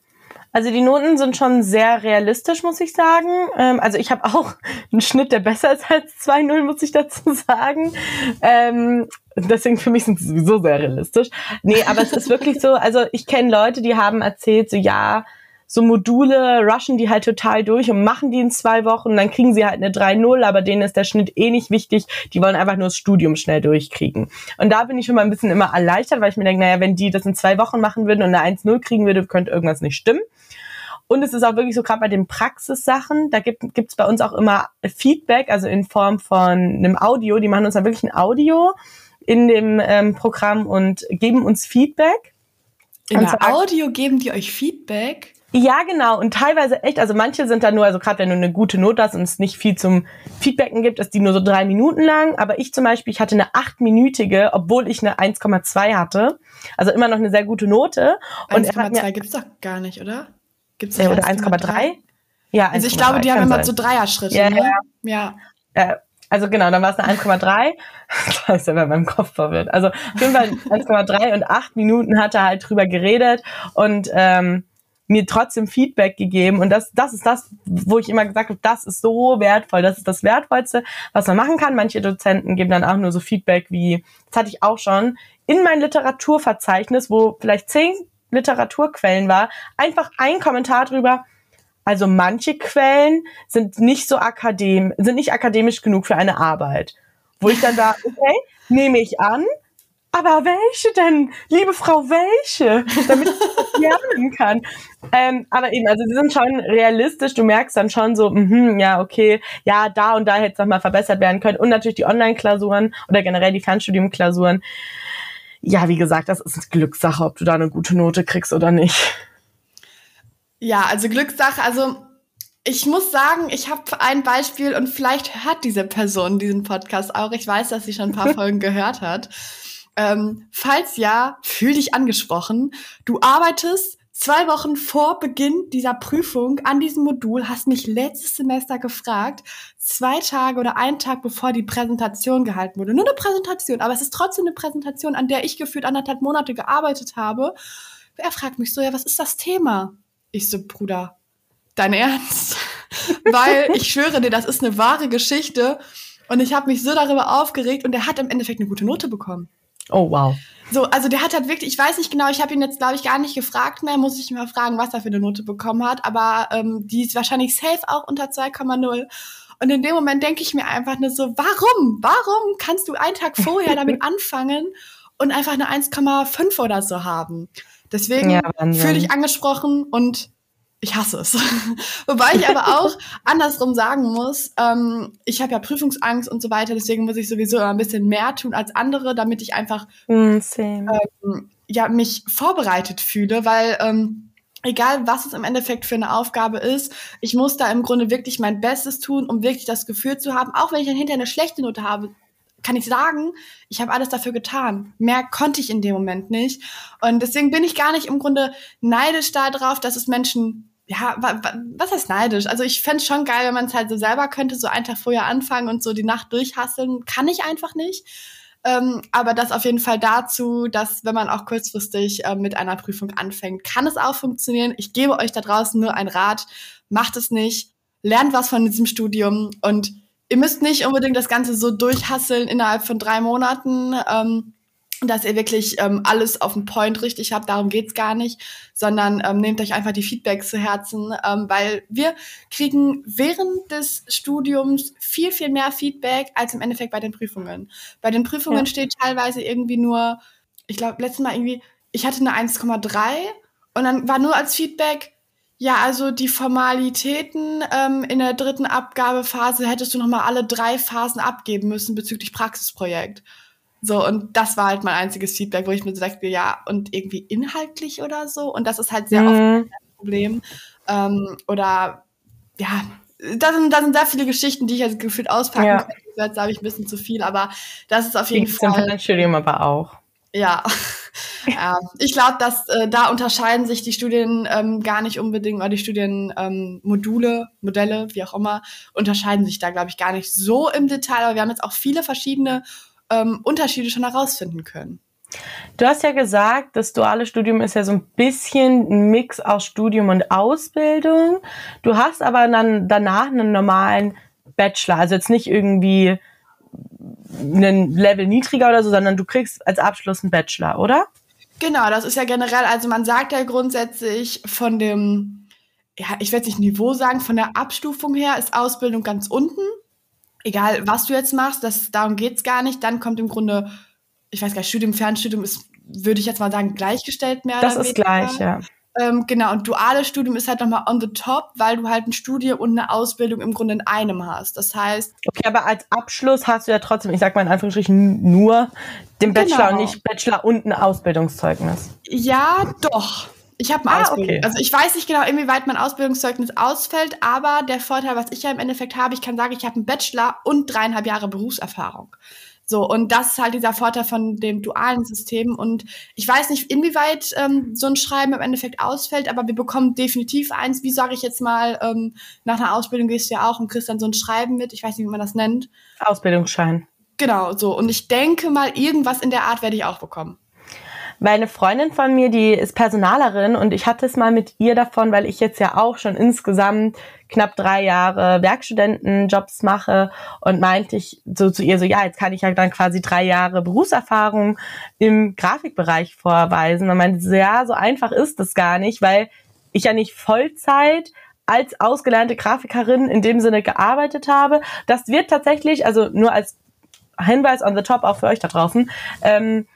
S2: Also die Noten sind schon sehr realistisch, muss ich sagen. Ähm, also ich habe auch einen Schnitt, der besser ist als 2-0, muss ich dazu sagen. Ähm, deswegen für mich sind sie sowieso sehr realistisch. Nee, aber es ist wirklich so, also ich kenne Leute, die haben erzählt, so ja, so Module rushen die halt total durch und machen die in zwei Wochen. Dann kriegen sie halt eine 3-0, aber denen ist der Schnitt eh nicht wichtig. Die wollen einfach nur das Studium schnell durchkriegen. Und da bin ich schon mal ein bisschen immer erleichtert, weil ich mir denke, naja, wenn die das in zwei Wochen machen würden und eine 1-0 kriegen würde, könnte irgendwas nicht stimmen. Und es ist auch wirklich so, gerade bei den Praxissachen, da gibt es bei uns auch immer Feedback, also in Form von einem Audio. Die machen uns dann wirklich ein Audio in dem ähm, Programm und geben uns Feedback.
S1: In der Audio geben die euch Feedback?
S2: Ja, genau. Und teilweise echt, also manche sind da nur, also gerade wenn du eine gute Note hast und es nicht viel zum Feedbacken gibt, ist die nur so drei Minuten lang. Aber ich zum Beispiel, ich hatte eine achtminütige, obwohl ich eine 1,2 hatte. Also immer noch eine sehr gute Note.
S1: 1,2 gibt's doch gar nicht, oder?
S2: Gibt's ja, oder 1,3?
S1: Ja, also ich glaube, die haben immer so Dreier-Schritte. Ja, ne? ja.
S2: ja. Also genau, dann war es eine 1,3. da ist ja bei meinem Kopf verwirrt. Also auf jeden Fall 1,3 und acht Minuten hat er halt drüber geredet und ähm, mir trotzdem Feedback gegeben. Und das, das ist das, wo ich immer gesagt habe, das ist so wertvoll. Das ist das Wertvollste, was man machen kann. Manche Dozenten geben dann auch nur so Feedback wie, das hatte ich auch schon, in mein Literaturverzeichnis, wo vielleicht zehn Literaturquellen war, einfach ein Kommentar drüber, also manche Quellen sind nicht so akademisch, sind nicht akademisch genug für eine Arbeit. Wo ich dann da, okay, nehme ich an, aber welche denn? Liebe Frau, welche? Damit ich das lernen kann. Ähm, aber eben, also sie sind schon realistisch. Du merkst dann schon so, mh, ja, okay, ja, da und da hätte es nochmal verbessert werden können. Und natürlich die Online-Klausuren oder generell die Fernstudium-Klausuren. Ja, wie gesagt, das ist eine Glückssache, ob du da eine gute Note kriegst oder nicht.
S1: Ja, also Glückssache, also ich muss sagen, ich habe ein Beispiel und vielleicht hört diese Person diesen Podcast auch. Ich weiß, dass sie schon ein paar Folgen gehört hat. Ähm, falls ja, fühl dich angesprochen. Du arbeitest zwei Wochen vor Beginn dieser Prüfung an diesem Modul, hast mich letztes Semester gefragt, zwei Tage oder einen Tag bevor die Präsentation gehalten wurde. Nur eine Präsentation, aber es ist trotzdem eine Präsentation, an der ich gefühlt anderthalb Monate gearbeitet habe. Er fragt mich so, ja, was ist das Thema? Ich so, Bruder, dein Ernst? Weil ich schwöre dir, das ist eine wahre Geschichte. Und ich habe mich so darüber aufgeregt und er hat im Endeffekt eine gute Note bekommen.
S2: Oh, wow.
S1: So, also der hat halt wirklich, ich weiß nicht genau, ich habe ihn jetzt, glaube ich, gar nicht gefragt mehr, muss ich mal fragen, was er für eine Note bekommen hat, aber ähm, die ist wahrscheinlich safe auch unter 2,0. Und in dem Moment denke ich mir einfach nur so, warum? Warum kannst du einen Tag vorher damit anfangen und einfach eine 1,5 oder so haben? Deswegen ja, fühle ich angesprochen und ich hasse es. Wobei ich aber auch andersrum sagen muss, ähm, ich habe ja Prüfungsangst und so weiter, deswegen muss ich sowieso immer ein bisschen mehr tun als andere, damit ich einfach mm, ähm, ja, mich vorbereitet fühle, weil ähm, egal was es im Endeffekt für eine Aufgabe ist, ich muss da im Grunde wirklich mein Bestes tun, um wirklich das Gefühl zu haben, auch wenn ich dann hinterher eine schlechte Note habe, kann ich sagen, ich habe alles dafür getan. Mehr konnte ich in dem Moment nicht. Und deswegen bin ich gar nicht im Grunde neidisch darauf, dass es Menschen ja, was heißt neidisch? Also ich fände schon geil, wenn man es halt so selber könnte, so einen Tag vorher anfangen und so die Nacht durchhasseln. Kann ich einfach nicht. Ähm, aber das auf jeden Fall dazu, dass wenn man auch kurzfristig äh, mit einer Prüfung anfängt, kann es auch funktionieren. Ich gebe euch da draußen nur einen Rat. Macht es nicht. Lernt was von diesem Studium und ihr müsst nicht unbedingt das Ganze so durchhasseln innerhalb von drei Monaten. Ähm, dass ihr wirklich ähm, alles auf den Point richtig habt. Darum geht's gar nicht, sondern ähm, nehmt euch einfach die Feedbacks zu Herzen, ähm, weil wir kriegen während des Studiums viel, viel mehr Feedback als im Endeffekt bei den Prüfungen. Bei den Prüfungen ja. steht teilweise irgendwie nur, ich glaube, letztes Mal irgendwie, ich hatte eine 1,3 und dann war nur als Feedback, ja, also die Formalitäten ähm, in der dritten Abgabephase hättest du noch mal alle drei Phasen abgeben müssen bezüglich Praxisprojekt. So, und das war halt mein einziges Feedback, wo ich mir so dachte, ja, und irgendwie inhaltlich oder so. Und das ist halt sehr mhm. oft ein Problem. Ähm, oder ja, da sind, da sind sehr viele Geschichten, die ich jetzt gefühlt auspacken ja. könnte. Jetzt habe ich ein bisschen zu viel, aber das ist auf jeden
S2: Gibt's Fall. Im Studium aber auch.
S1: Ja, ja. ich glaube, dass äh, da unterscheiden sich die Studien ähm, gar nicht unbedingt, oder die Studienmodule, ähm, Modelle, wie auch immer, unterscheiden sich da, glaube ich, gar nicht so im Detail. Aber wir haben jetzt auch viele verschiedene ähm, Unterschiede schon herausfinden können.
S2: Du hast ja gesagt, das duale Studium ist ja so ein bisschen ein Mix aus Studium und Ausbildung. Du hast aber dann danach einen normalen Bachelor, also jetzt nicht irgendwie einen Level niedriger oder so, sondern du kriegst als Abschluss einen Bachelor, oder?
S1: Genau, das ist ja generell, also man sagt ja grundsätzlich von dem, ja, ich werde nicht Niveau sagen, von der Abstufung her ist Ausbildung ganz unten egal was du jetzt machst, das, darum geht's gar nicht. Dann kommt im Grunde, ich weiß gar nicht, Studium, Fernstudium ist, würde ich jetzt mal sagen, gleichgestellt mehr
S2: Das ist gleich, ja.
S1: Ähm, genau, und duales Studium ist halt nochmal on the top, weil du halt ein Studium und eine Ausbildung im Grunde in einem hast. Das heißt.
S2: Okay, aber als Abschluss hast du ja trotzdem, ich sag mal in Anführungsstrichen, nur den Bachelor genau. und nicht Bachelor und ein Ausbildungszeugnis.
S1: Ja, doch. Ich habe ein ah, Ausbildung. Okay. Also ich weiß nicht genau, inwieweit mein Ausbildungszeugnis ausfällt, aber der Vorteil, was ich ja im Endeffekt habe, ich kann sagen, ich habe einen Bachelor und dreieinhalb Jahre Berufserfahrung. So, und das ist halt dieser Vorteil von dem dualen System. Und ich weiß nicht, inwieweit ähm, so ein Schreiben im Endeffekt ausfällt, aber wir bekommen definitiv eins. Wie sage ich jetzt mal, ähm, nach einer Ausbildung gehst du ja auch und kriegst dann so ein Schreiben mit. Ich weiß nicht, wie man das nennt.
S2: Ausbildungsschein.
S1: Genau, so. Und ich denke mal, irgendwas in der Art werde ich auch bekommen.
S2: Weil eine Freundin von mir, die ist Personalerin und ich hatte es mal mit ihr davon, weil ich jetzt ja auch schon insgesamt knapp drei Jahre Werkstudentenjobs mache und meinte ich so zu ihr so, ja, jetzt kann ich ja dann quasi drei Jahre Berufserfahrung im Grafikbereich vorweisen. Und meinte so, ja, so einfach ist das gar nicht, weil ich ja nicht Vollzeit als ausgelernte Grafikerin in dem Sinne gearbeitet habe. Das wird tatsächlich, also nur als Hinweis on the top auch für euch da draußen, ähm,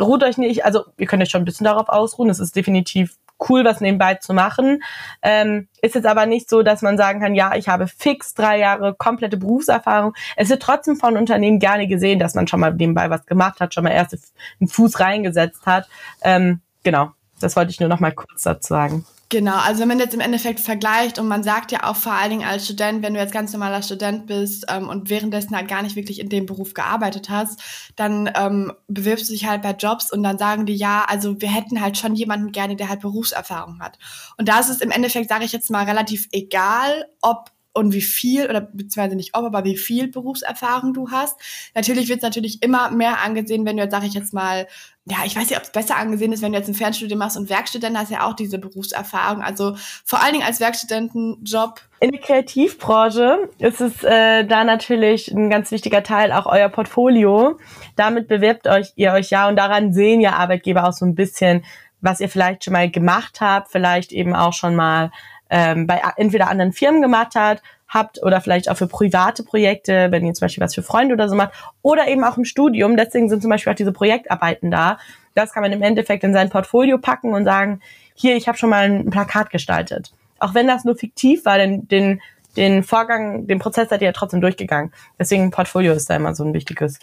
S2: ruht euch nicht, also ihr könnt euch schon ein bisschen darauf ausruhen. Es ist definitiv cool, was nebenbei zu machen. Ähm, ist jetzt aber nicht so, dass man sagen kann, ja, ich habe fix drei Jahre komplette Berufserfahrung. Es wird trotzdem von Unternehmen gerne gesehen, dass man schon mal nebenbei was gemacht hat, schon mal erst einen Fuß reingesetzt hat. Ähm, genau, das wollte ich nur noch mal kurz dazu sagen.
S1: Genau, also wenn man jetzt im Endeffekt vergleicht und man sagt ja auch vor allen Dingen als Student, wenn du jetzt ganz normaler Student bist ähm, und währenddessen halt gar nicht wirklich in dem Beruf gearbeitet hast, dann ähm, bewirbst du dich halt bei Jobs und dann sagen die, ja, also wir hätten halt schon jemanden gerne, der halt Berufserfahrung hat. Und da ist es im Endeffekt, sage ich jetzt mal, relativ egal, ob und wie viel, oder beziehungsweise nicht ob, aber wie viel Berufserfahrung du hast. Natürlich wird es natürlich immer mehr angesehen, wenn du jetzt, sage ich jetzt mal, ja, ich weiß nicht, ob es besser angesehen ist, wenn du jetzt ein Fernstudium machst und Werkstudent hast ja auch diese Berufserfahrung. Also vor allen Dingen als Werkstudentenjob.
S2: In der Kreativbranche ist es äh, da natürlich ein ganz wichtiger Teil auch euer Portfolio. Damit bewirbt euch ihr euch ja und daran sehen ja Arbeitgeber auch so ein bisschen, was ihr vielleicht schon mal gemacht habt, vielleicht eben auch schon mal ähm, bei entweder anderen Firmen gemacht hat, habt oder vielleicht auch für private Projekte, wenn ihr zum Beispiel was für Freunde oder so macht, oder eben auch im Studium. Deswegen sind zum Beispiel auch diese Projektarbeiten da. Das kann man im Endeffekt in sein Portfolio packen und sagen, hier, ich habe schon mal ein Plakat gestaltet. Auch wenn das nur fiktiv war, denn den, den Vorgang, den Prozess seid ihr ja trotzdem durchgegangen. Deswegen Portfolio ist da immer so ein wichtiges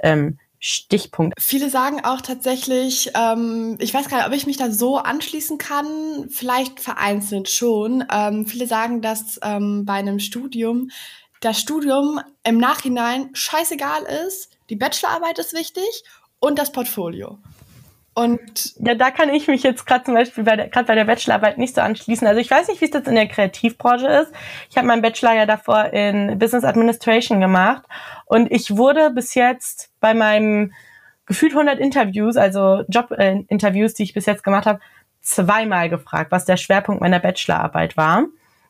S2: ähm, Stichpunkt.
S1: Viele sagen auch tatsächlich, ähm, ich weiß gar nicht, ob ich mich da so anschließen kann, vielleicht vereinzelt schon. Ähm, viele sagen, dass ähm, bei einem Studium das Studium im Nachhinein scheißegal ist, die Bachelorarbeit ist wichtig und das Portfolio. Und
S2: ja, da kann ich mich jetzt gerade zum Beispiel bei der, gerade bei der Bachelorarbeit nicht so anschließen. Also ich weiß nicht, wie es jetzt in der Kreativbranche ist. Ich habe meinen Bachelor ja davor in Business Administration gemacht und ich wurde bis jetzt bei meinem gefühlt 100 Interviews, also Jobinterviews, äh, die ich bis jetzt gemacht habe, zweimal gefragt, was der Schwerpunkt meiner Bachelorarbeit war.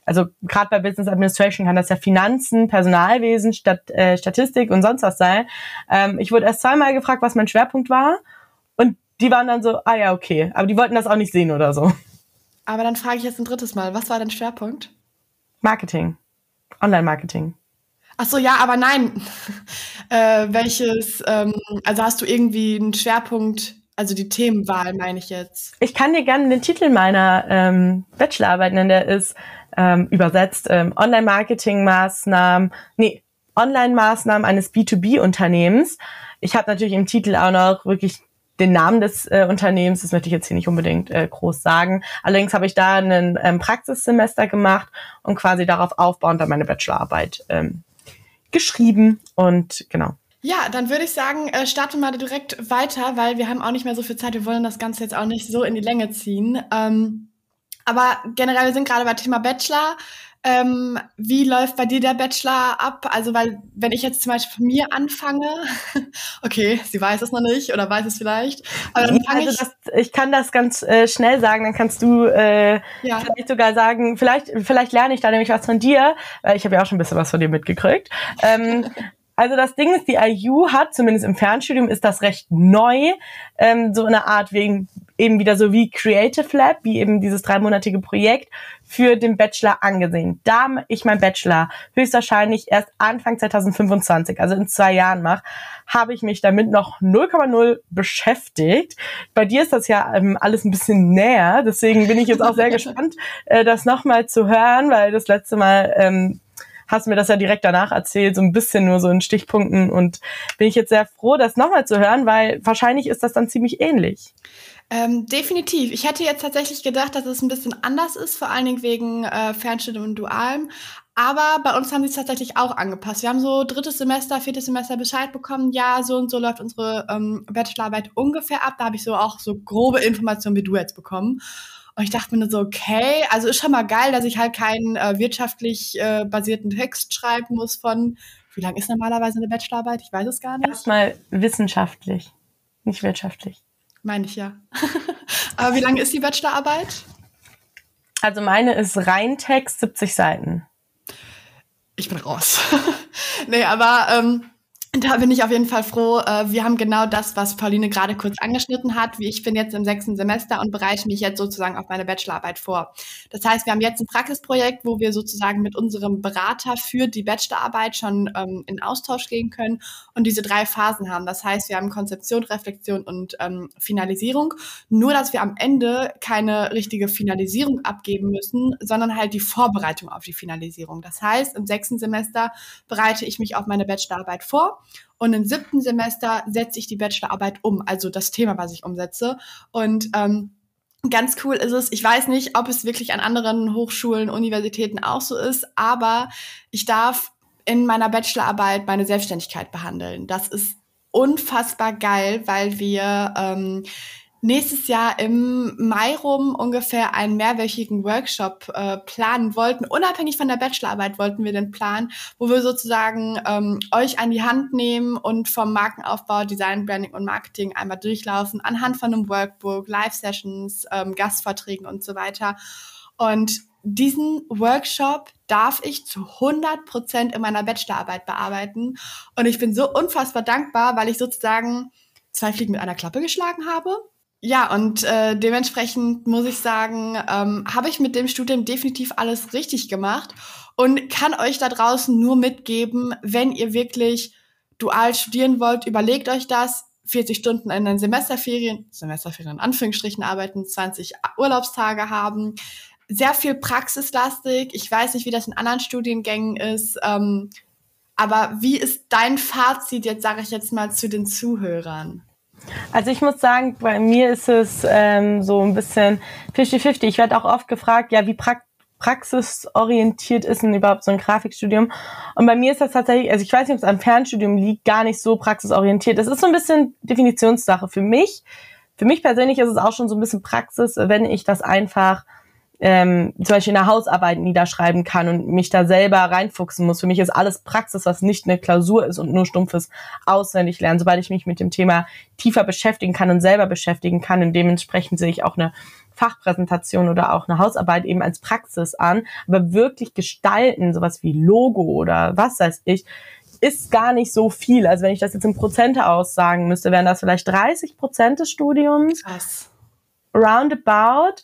S2: Also gerade bei Business Administration kann das ja Finanzen, Personalwesen, Stat, äh, Statistik und sonst was sein. Ähm, ich wurde erst zweimal gefragt, was mein Schwerpunkt war die waren dann so, ah ja, okay. Aber die wollten das auch nicht sehen oder so.
S1: Aber dann frage ich jetzt ein drittes Mal, was war dein Schwerpunkt?
S2: Marketing. Online-Marketing.
S1: Ach so, ja, aber nein. äh, welches, ähm, also hast du irgendwie einen Schwerpunkt, also die Themenwahl meine ich jetzt?
S2: Ich kann dir gerne den Titel meiner ähm, Bachelorarbeit nennen, der ist ähm, übersetzt ähm, Online-Marketing-Maßnahmen, nee, Online-Maßnahmen eines B2B-Unternehmens. Ich habe natürlich im Titel auch noch wirklich den Namen des äh, Unternehmens, das möchte ich jetzt hier nicht unbedingt äh, groß sagen. Allerdings habe ich da ein ähm, Praxissemester gemacht und quasi darauf aufbauend dann meine Bachelorarbeit ähm, geschrieben und genau.
S1: Ja, dann würde ich sagen, äh, starten wir mal direkt weiter, weil wir haben auch nicht mehr so viel Zeit. Wir wollen das Ganze jetzt auch nicht so in die Länge ziehen. Ähm, aber generell, wir sind gerade bei Thema Bachelor. Ähm, wie läuft bei dir der Bachelor ab? Also, weil, wenn ich jetzt zum Beispiel von mir anfange, okay, sie weiß es noch nicht oder weiß es vielleicht, aber dann fange
S2: also ich. Das, ich kann das ganz äh, schnell sagen, dann kannst du äh, ja. vielleicht sogar sagen, vielleicht, vielleicht lerne ich da nämlich was von dir, weil ich habe ja auch schon ein bisschen was von dir mitgekriegt. Ähm, Also das Ding ist, die IU hat, zumindest im Fernstudium, ist das recht neu, ähm, so eine Art wegen eben wieder so wie Creative Lab, wie eben dieses dreimonatige Projekt für den Bachelor angesehen. Da ich mein Bachelor höchstwahrscheinlich erst Anfang 2025, also in zwei Jahren mache, habe ich mich damit noch 0,0 beschäftigt. Bei dir ist das ja ähm, alles ein bisschen näher, deswegen bin ich jetzt auch sehr gespannt, äh, das nochmal zu hören, weil das letzte Mal ähm, hast mir das ja direkt danach erzählt, so ein bisschen nur so in Stichpunkten und bin ich jetzt sehr froh, das nochmal zu hören, weil wahrscheinlich ist das dann ziemlich ähnlich.
S1: Ähm, definitiv. Ich hätte jetzt tatsächlich gedacht, dass es ein bisschen anders ist, vor allen Dingen wegen äh, Fernstudium und Dualem. Aber bei uns haben sie es tatsächlich auch angepasst. Wir haben so drittes Semester, viertes Semester Bescheid bekommen, ja, so und so läuft unsere ähm, Bachelorarbeit ungefähr ab. Da habe ich so auch so grobe Informationen wie du jetzt bekommen. Und ich dachte mir nur so, okay, also ist schon mal geil, dass ich halt keinen äh, wirtschaftlich äh, basierten Text schreiben muss von, wie lang ist normalerweise eine Bachelorarbeit? Ich weiß es gar nicht.
S2: Erstmal wissenschaftlich, nicht wirtschaftlich.
S1: Meine ich ja. Aber wie lange ist die Bachelorarbeit?
S2: Also meine ist rein Text 70 Seiten.
S1: Ich bin raus. nee, aber ähm, da bin ich auf jeden Fall froh. Äh, wir haben genau das, was Pauline gerade kurz angeschnitten hat. Ich bin jetzt im sechsten Semester und bereite mich jetzt sozusagen auf meine Bachelorarbeit vor. Das heißt, wir haben jetzt ein Praxisprojekt, wo wir sozusagen mit unserem Berater für die Bachelorarbeit schon ähm, in Austausch gehen können und diese drei Phasen haben. Das heißt, wir haben Konzeption, Reflexion und ähm, Finalisierung. Nur, dass wir am Ende keine richtige Finalisierung abgeben müssen, sondern halt die Vorbereitung auf die Finalisierung. Das heißt, im sechsten Semester bereite ich mich auf meine Bachelorarbeit vor und im siebten Semester setze ich die Bachelorarbeit um, also das Thema, was ich umsetze. Und ähm, ganz cool ist es, ich weiß nicht, ob es wirklich an anderen Hochschulen, Universitäten auch so ist, aber ich darf in meiner Bachelorarbeit meine Selbstständigkeit behandeln. Das ist unfassbar geil, weil wir ähm, nächstes Jahr im Mai rum ungefähr einen mehrwöchigen Workshop äh, planen wollten. Unabhängig von der Bachelorarbeit wollten wir den planen, wo wir sozusagen ähm, euch an die Hand nehmen und vom Markenaufbau, Design, Branding und Marketing einmal durchlaufen anhand von einem Workbook, Live-Sessions, ähm, Gastvorträgen und so weiter. Und diesen Workshop darf ich zu 100 Prozent in meiner Bachelorarbeit bearbeiten. Und ich bin so unfassbar dankbar, weil ich sozusagen zwei Fliegen mit einer Klappe geschlagen habe. Ja, und äh, dementsprechend muss ich sagen, ähm, habe ich mit dem Studium definitiv alles richtig gemacht und kann euch da draußen nur mitgeben, wenn ihr wirklich dual studieren wollt, überlegt euch das. 40 Stunden in den Semesterferien, Semesterferien in Anführungsstrichen arbeiten, 20 Urlaubstage haben, sehr viel praxislastig. Ich weiß nicht, wie das in anderen Studiengängen ist. Ähm, aber wie ist dein Fazit jetzt, sage ich jetzt mal, zu den Zuhörern?
S2: Also ich muss sagen, bei mir ist es ähm, so ein bisschen 50-50. Ich werde auch oft gefragt, ja, wie prakt praxisorientiert ist denn überhaupt so ein Grafikstudium? Und bei mir ist das tatsächlich, also ich weiß nicht, ob es am Fernstudium liegt, gar nicht so praxisorientiert. Es ist so ein bisschen Definitionssache. Für mich, für mich persönlich ist es auch schon so ein bisschen Praxis, wenn ich das einfach ähm, zum Beispiel eine Hausarbeit niederschreiben kann und mich da selber reinfuchsen muss. Für mich ist alles Praxis, was nicht eine Klausur ist und nur stumpfes auswendig lernen. Sobald ich mich mit dem Thema tiefer beschäftigen kann und selber beschäftigen kann, und dementsprechend sehe ich auch eine Fachpräsentation oder auch eine Hausarbeit eben als Praxis an, aber wirklich gestalten, sowas wie Logo oder was weiß ich, ist gar nicht so viel. Also wenn ich das jetzt in Prozente aussagen müsste, wären das vielleicht 30 Prozent des Studiums.
S1: Krass.
S2: Roundabout.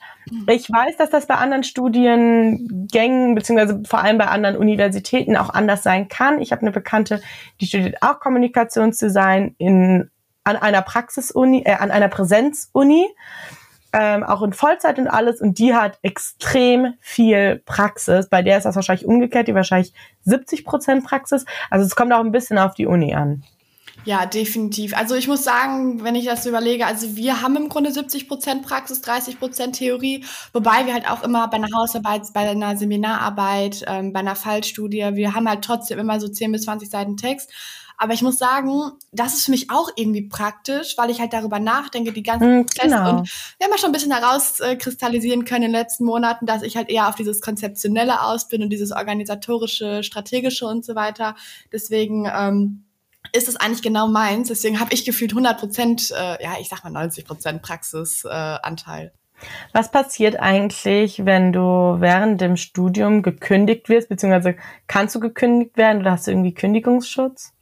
S2: Ich weiß, dass das bei anderen Studiengängen, beziehungsweise vor allem bei anderen Universitäten auch anders sein kann. Ich habe eine Bekannte, die studiert auch Kommunikationsdesign in, an einer Praxisuni, äh, an einer Präsenzuni ähm, auch in Vollzeit und alles und die hat extrem viel Praxis. Bei der ist das wahrscheinlich umgekehrt, die wahrscheinlich 70 Prozent Praxis. Also es kommt auch ein bisschen auf die Uni an.
S1: Ja, definitiv. Also ich muss sagen, wenn ich das so überlege, also wir haben im Grunde 70 Prozent Praxis, 30 Prozent Theorie, wobei wir halt auch immer bei einer Hausarbeit, bei einer Seminararbeit, ähm, bei einer Fallstudie, wir haben halt trotzdem immer so 10 bis 20 Seiten Text. Aber ich muss sagen, das ist für mich auch irgendwie praktisch, weil ich halt darüber nachdenke, die ganzen
S2: mm, Prozesse. Genau. Und
S1: wir haben ja schon ein bisschen herauskristallisieren können in den letzten Monaten, dass ich halt eher auf dieses Konzeptionelle aus bin und dieses organisatorische, strategische und so weiter. Deswegen ähm, ist es eigentlich genau meins. Deswegen habe ich gefühlt 100 Prozent, äh, ja, ich sag mal 90 Prozent Praxisanteil. Äh,
S2: was passiert eigentlich, wenn du während dem Studium gekündigt wirst, beziehungsweise kannst du gekündigt werden oder hast du irgendwie Kündigungsschutz?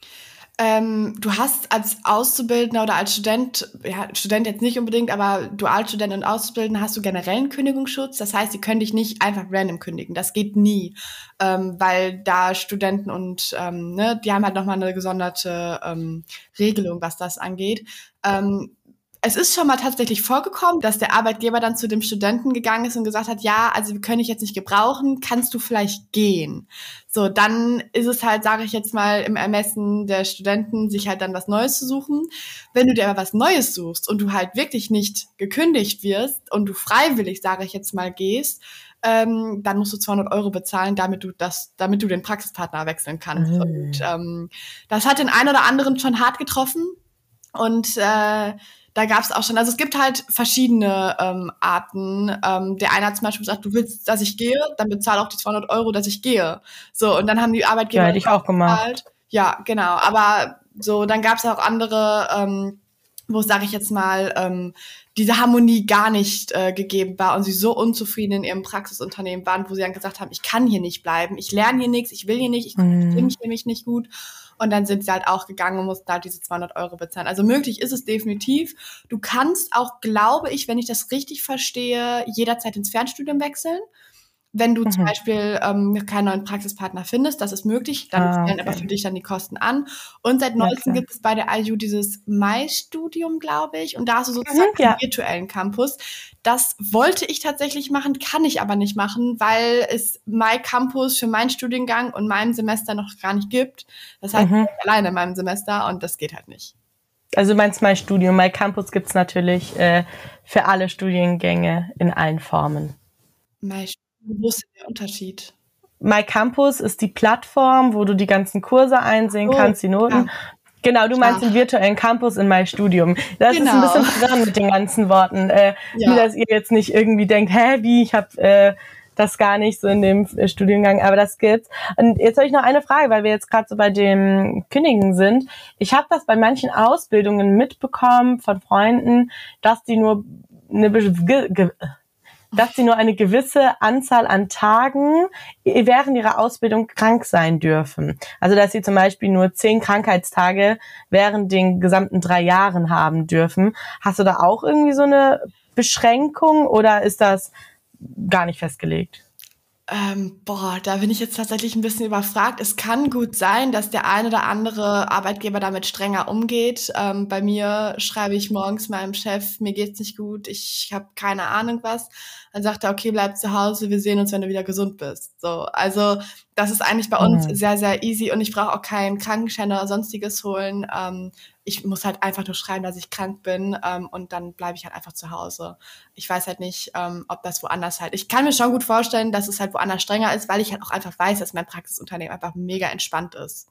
S1: Ähm, du hast als Auszubildender oder als Student, ja, Student jetzt nicht unbedingt, aber Dualstudent und Auszubildender hast du generell einen Kündigungsschutz. Das heißt, sie können dich nicht einfach random kündigen. Das geht nie, ähm, weil da Studenten und, ähm, ne, die haben halt nochmal eine gesonderte ähm, Regelung, was das angeht. Es ist schon mal tatsächlich vorgekommen, dass der Arbeitgeber dann zu dem Studenten gegangen ist und gesagt hat, ja, also wir können dich jetzt nicht gebrauchen, kannst du vielleicht gehen? So, dann ist es halt, sage ich jetzt mal, im Ermessen der Studenten, sich halt dann was Neues zu suchen. Wenn du dir aber was Neues suchst und du halt wirklich nicht gekündigt wirst und du freiwillig, sage ich jetzt mal, gehst, ähm, dann musst du 200 Euro bezahlen, damit du das, damit du den Praxispartner wechseln kannst. Mhm. Und ähm, das hat den einen oder anderen schon hart getroffen. Und äh, da gab es auch schon, also es gibt halt verschiedene ähm, Arten. Ähm, der eine hat zum Beispiel gesagt, du willst, dass ich gehe, dann bezahl auch die 200 Euro, dass ich gehe. So, und dann haben die Arbeitgeber
S2: ja, hätte ich auch gemacht.
S1: Ja, genau. Aber so, dann gab es auch andere, ähm, wo, sage ich jetzt mal, ähm, diese Harmonie gar nicht äh, gegeben war und sie so unzufrieden in ihrem Praxisunternehmen waren, wo sie dann gesagt haben, ich kann hier nicht bleiben, ich lerne hier nichts, ich will hier nicht, ich mhm. mich nämlich nicht gut. Und dann sind sie halt auch gegangen und mussten halt diese 200 Euro bezahlen. Also möglich ist es definitiv. Du kannst auch, glaube ich, wenn ich das richtig verstehe, jederzeit ins Fernstudium wechseln. Wenn du mhm. zum Beispiel ähm, keinen neuen Praxispartner findest, das ist möglich, dann ah, okay. aber für dich dann die Kosten an. Und seit neuestem gibt es bei der IU dieses Mai-Studium, glaube ich. Und da hast du sozusagen mhm, ja. einen virtuellen Campus. Das wollte ich tatsächlich machen, kann ich aber nicht machen, weil es My Campus für meinen Studiengang und meinem Semester noch gar nicht gibt. Das heißt, mhm. ich alleine in meinem Semester und das geht halt nicht.
S2: Also meinst My Studium, My Campus gibt's natürlich äh, für alle Studiengänge in allen Formen.
S1: My wo ist der Unterschied?
S2: My Campus ist die Plattform, wo du die ganzen Kurse einsehen oh, kannst, die Noten. Ja. Genau, du meinst ja. den virtuellen Campus in My Studium. Das genau. ist ein bisschen genau. dran mit den ganzen Worten. Äh, ja. Nur, dass ihr jetzt nicht irgendwie denkt, hä, wie, ich habe äh, das gar nicht so in dem äh, Studiengang, aber das gibt's. Und jetzt habe ich noch eine Frage, weil wir jetzt gerade so bei dem Kündigen sind. Ich habe das bei manchen Ausbildungen mitbekommen von Freunden, dass die nur eine dass sie nur eine gewisse Anzahl an Tagen während ihrer Ausbildung krank sein dürfen. Also dass sie zum Beispiel nur zehn Krankheitstage während den gesamten drei Jahren haben dürfen. Hast du da auch irgendwie so eine Beschränkung oder ist das gar nicht festgelegt?
S1: Ähm, boah, da bin ich jetzt tatsächlich ein bisschen überfragt. Es kann gut sein, dass der ein oder andere Arbeitgeber damit strenger umgeht. Ähm, bei mir schreibe ich morgens meinem Chef, mir geht's nicht gut, ich habe keine Ahnung was. Dann sagt er, okay, bleib zu Hause, wir sehen uns, wenn du wieder gesund bist. So, also das ist eigentlich bei uns mhm. sehr, sehr easy und ich brauche auch keinen Krankenschein oder sonstiges holen. Ähm, ich muss halt einfach nur schreiben, dass ich krank bin ähm, und dann bleibe ich halt einfach zu Hause. Ich weiß halt nicht, ähm, ob das woanders halt. Ich kann mir schon gut vorstellen, dass es halt woanders strenger ist, weil ich halt auch einfach weiß, dass mein Praxisunternehmen einfach mega entspannt ist.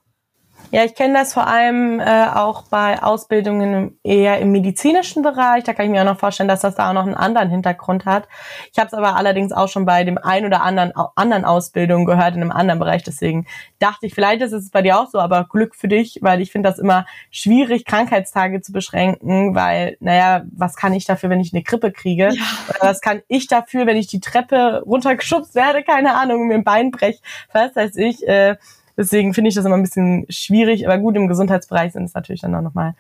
S2: Ja, ich kenne das vor allem äh, auch bei Ausbildungen eher im medizinischen Bereich. Da kann ich mir auch noch vorstellen, dass das da auch noch einen anderen Hintergrund hat. Ich habe es aber allerdings auch schon bei dem ein oder anderen anderen Ausbildungen gehört in einem anderen Bereich. Deswegen dachte ich, vielleicht ist es bei dir auch so, aber Glück für dich, weil ich finde das immer schwierig, Krankheitstage zu beschränken, weil, naja, was kann ich dafür, wenn ich eine Grippe kriege? Ja. Oder was kann ich dafür, wenn ich die Treppe runtergeschubst werde? Keine Ahnung, mir ein Bein brech, was weiß ich. Äh, Deswegen finde ich das immer ein bisschen schwierig. Aber gut, im Gesundheitsbereich sind es natürlich dann auch nochmal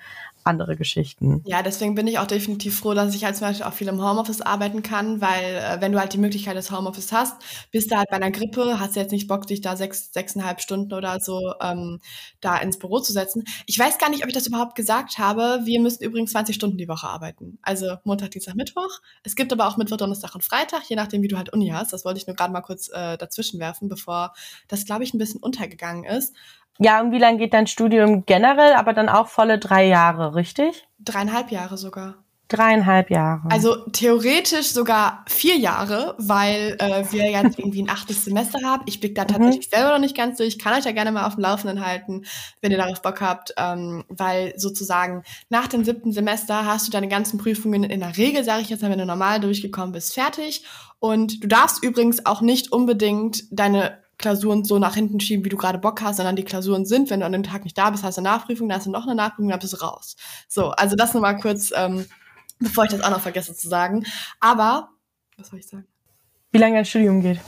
S2: andere Geschichten.
S1: Ja, deswegen bin ich auch definitiv froh, dass ich halt zum Beispiel auch viel im Homeoffice arbeiten kann, weil äh, wenn du halt die Möglichkeit des Homeoffice hast, bist du halt bei einer Grippe, hast du jetzt nicht Bock, dich da sechs, sechseinhalb Stunden oder so ähm, da ins Büro zu setzen. Ich weiß gar nicht, ob ich das überhaupt gesagt habe. Wir müssen übrigens 20 Stunden die Woche arbeiten. Also Montag, Dienstag, Mittwoch. Es gibt aber auch Mittwoch, Donnerstag und Freitag, je nachdem, wie du halt Uni hast. Das wollte ich nur gerade mal kurz äh, dazwischen werfen, bevor das, glaube ich, ein bisschen untergegangen ist.
S2: Ja, und wie lange geht dein Studium generell, aber dann auch volle drei Jahre, richtig?
S1: Dreieinhalb Jahre sogar.
S2: Dreieinhalb Jahre.
S1: Also theoretisch sogar vier Jahre, weil äh, wir jetzt irgendwie ein achtes Semester haben. Ich blick da mhm. tatsächlich mhm. selber noch nicht ganz durch. Ich kann euch ja gerne mal auf dem Laufenden halten, wenn ihr darauf Bock habt, ähm, weil sozusagen nach dem siebten Semester hast du deine ganzen Prüfungen in der Regel, sage ich jetzt mal, wenn du normal durchgekommen bist, fertig. Und du darfst übrigens auch nicht unbedingt deine Klausuren so nach hinten schieben, wie du gerade Bock hast, sondern die Klausuren sind, wenn du an dem Tag nicht da bist, hast du eine Nachprüfung, dann hast du noch eine Nachprüfung, dann bist du raus. So, also das nur mal kurz, ähm, bevor ich das auch noch vergesse zu sagen. Aber, was soll ich sagen?
S2: Wie lange dein Studium geht?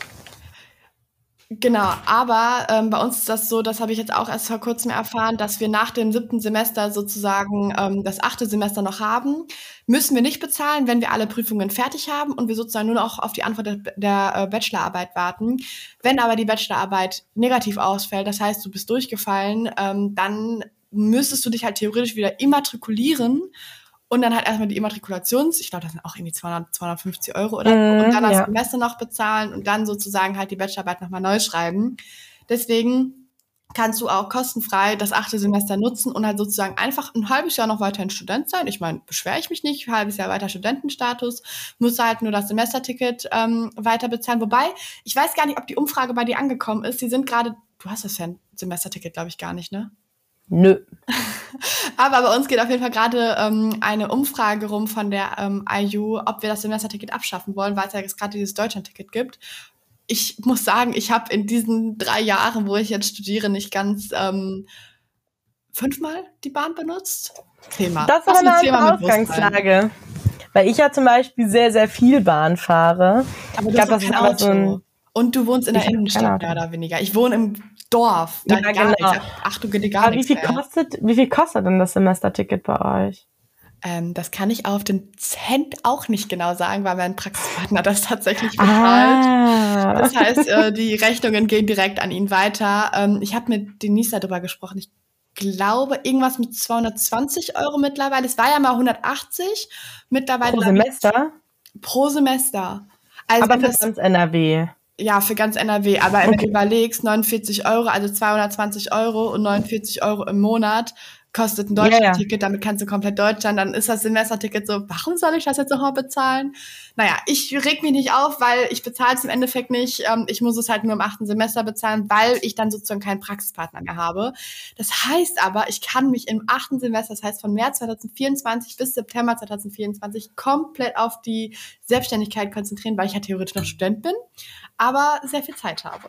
S1: Genau, aber ähm, bei uns ist das so, das habe ich jetzt auch erst vor kurzem erfahren, dass wir nach dem siebten Semester sozusagen ähm, das achte Semester noch haben. Müssen wir nicht bezahlen, wenn wir alle Prüfungen fertig haben und wir sozusagen nur noch auf die Antwort der, der äh, Bachelorarbeit warten. Wenn aber die Bachelorarbeit negativ ausfällt, das heißt, du bist durchgefallen, ähm, dann müsstest du dich halt theoretisch wieder immatrikulieren und dann halt erstmal die Immatrikulations, ich glaube, das sind auch irgendwie 200, 250 Euro oder mm, und dann das ja. Semester noch bezahlen und dann sozusagen halt die Bachelorarbeit nochmal neu schreiben. Deswegen kannst du auch kostenfrei das achte Semester nutzen und halt sozusagen einfach ein halbes Jahr noch weiterhin Student sein. Ich meine, beschwere ich mich nicht, ein halbes Jahr weiter Studentenstatus, muss halt nur das Semesterticket ähm, weiter bezahlen. Wobei, ich weiß gar nicht, ob die Umfrage bei dir angekommen ist. Sie sind gerade, du hast das ja ein Semesterticket, glaube ich, gar nicht, ne?
S2: Nö.
S1: Aber bei uns geht auf jeden Fall gerade ähm, eine Umfrage rum von der ähm, IU, ob wir das Semesterticket abschaffen wollen, weil es ja jetzt gerade dieses Deutschlandticket gibt. Ich muss sagen, ich habe in diesen drei Jahren, wo ich jetzt studiere, nicht ganz ähm, fünfmal die Bahn benutzt.
S2: Thema. Das ist aber eine Ausgangslage. Weil ich ja zum Beispiel sehr, sehr viel Bahn fahre.
S1: Aber du ich glaub, das ist aber so ein und du wohnst in der Innenstadt, mehr oder weniger. Ich wohne im Dorf.
S2: Da ja, genau. Nichts. Ach, du geht gar Aber wie viel mehr. kostet, wie viel kostet denn das Semesterticket bei euch?
S1: Ähm, das kann ich auf den Cent auch nicht genau sagen, weil mein Praxispartner das tatsächlich bezahlt. Ah. Das heißt, äh, die Rechnungen gehen direkt an ihn weiter. Ähm, ich habe mit Denise darüber gesprochen. Ich glaube, irgendwas mit 220 Euro mittlerweile. Es war ja mal 180. Mittlerweile.
S2: Pro Semester?
S1: Pro Semester.
S2: Also Aber für ganz NRW
S1: ja, für ganz NRW. Aber okay. wenn du überlegst, 49 Euro, also 220 Euro und 49 Euro im Monat kostet ein Deutschlandticket, ja, ja. damit kannst du komplett Deutschland, dann ist das Semesterticket so, warum soll ich das jetzt nochmal bezahlen? Naja, ich reg mich nicht auf, weil ich bezahle es im Endeffekt nicht. Ähm, ich muss es halt nur im achten Semester bezahlen, weil ich dann sozusagen keinen Praxispartner mehr habe. Das heißt aber, ich kann mich im achten Semester, das heißt von März 2024 bis September 2024, komplett auf die Selbstständigkeit konzentrieren, weil ich ja theoretisch noch Student bin, aber sehr viel Zeit habe.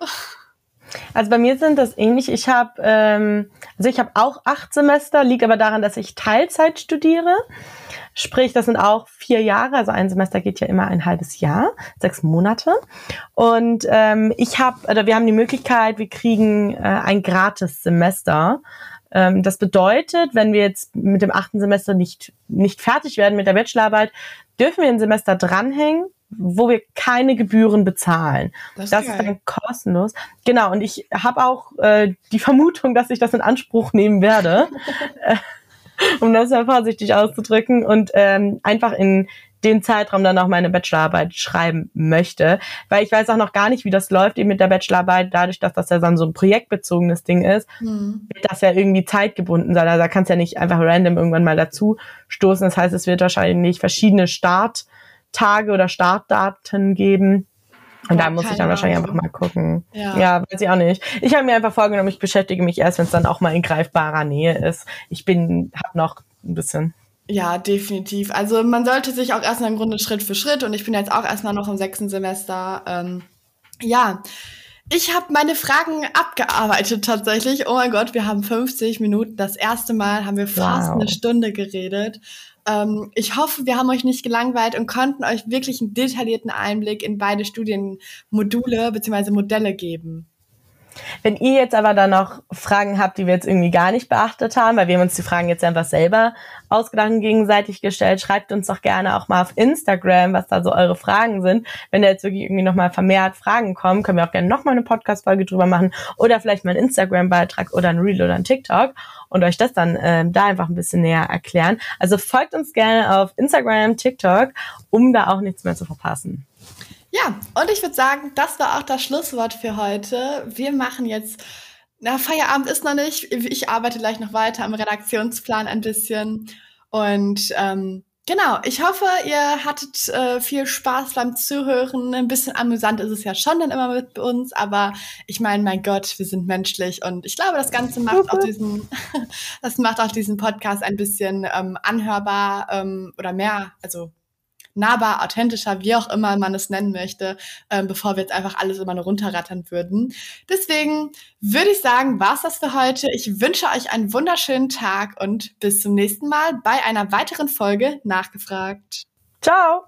S2: Also bei mir sind das ähnlich. Ich habe, ähm, also ich habe auch acht Semester, liegt aber daran, dass ich Teilzeit studiere. Sprich, das sind auch vier Jahre. Also ein Semester geht ja immer ein halbes Jahr, sechs Monate. Und ähm, ich habe, oder wir haben die Möglichkeit, wir kriegen äh, ein gratis Semester. Ähm, das bedeutet, wenn wir jetzt mit dem achten Semester nicht nicht fertig werden mit der Bachelorarbeit, dürfen wir ein Semester dranhängen wo wir keine Gebühren bezahlen. Das ist, das ist dann kostenlos. Genau, und ich habe auch äh, die Vermutung, dass ich das in Anspruch nehmen werde, äh, um das mal vorsichtig auszudrücken und ähm, einfach in den Zeitraum dann auch meine Bachelorarbeit schreiben möchte, weil ich weiß auch noch gar nicht, wie das läuft eben mit der Bachelorarbeit, dadurch, dass das ja dann so ein projektbezogenes Ding ist, mhm. wird das ja irgendwie zeitgebunden sein. Also da kannst du ja nicht einfach random irgendwann mal dazu stoßen. Das heißt, es wird wahrscheinlich verschiedene Start- Tage oder Startdaten geben. Und ja, da muss ich dann wahrscheinlich Ahnung. einfach mal gucken. Ja. ja, weiß ich auch nicht. Ich habe mir einfach vorgenommen, ich beschäftige mich erst, wenn es dann auch mal in greifbarer Nähe ist. Ich bin, hab noch ein bisschen.
S1: Ja, definitiv. Also man sollte sich auch erstmal im Grunde Schritt für Schritt und ich bin jetzt auch erstmal noch im sechsten Semester. Ähm, ja, ich habe meine Fragen abgearbeitet tatsächlich. Oh mein Gott, wir haben 50 Minuten. Das erste Mal haben wir fast wow. eine Stunde geredet. Ähm, ich hoffe, wir haben euch nicht gelangweilt und konnten euch wirklich einen detaillierten Einblick in beide Studienmodule bzw. Modelle geben.
S2: Wenn ihr jetzt aber dann noch Fragen habt, die wir jetzt irgendwie gar nicht beachtet haben, weil wir haben uns die Fragen jetzt einfach selber ausgedacht und gegenseitig gestellt, schreibt uns doch gerne auch mal auf Instagram, was da so eure Fragen sind. Wenn da jetzt wirklich irgendwie nochmal vermehrt Fragen kommen, können wir auch gerne nochmal eine Podcast-Folge drüber machen oder vielleicht mal einen Instagram-Beitrag oder ein Reel oder ein TikTok und euch das dann äh, da einfach ein bisschen näher erklären. Also folgt uns gerne auf Instagram, TikTok, um da auch nichts mehr zu verpassen.
S1: Ja, und ich würde sagen, das war auch das Schlusswort für heute. Wir machen jetzt, na, Feierabend ist noch nicht. Ich arbeite gleich noch weiter am Redaktionsplan ein bisschen. Und ähm, genau, ich hoffe, ihr hattet äh, viel Spaß beim Zuhören. Ein bisschen amüsant ist es ja schon dann immer mit uns, aber ich meine, mein Gott, wir sind menschlich und ich glaube, das Ganze macht auch diesen, das macht auch diesen Podcast ein bisschen ähm, anhörbar ähm, oder mehr, also nahbar, authentischer, wie auch immer man es nennen möchte, ähm, bevor wir jetzt einfach alles immer nur runterrattern würden. Deswegen würde ich sagen, war's das für heute. Ich wünsche euch einen wunderschönen Tag und bis zum nächsten Mal bei einer weiteren Folge Nachgefragt.
S2: Ciao!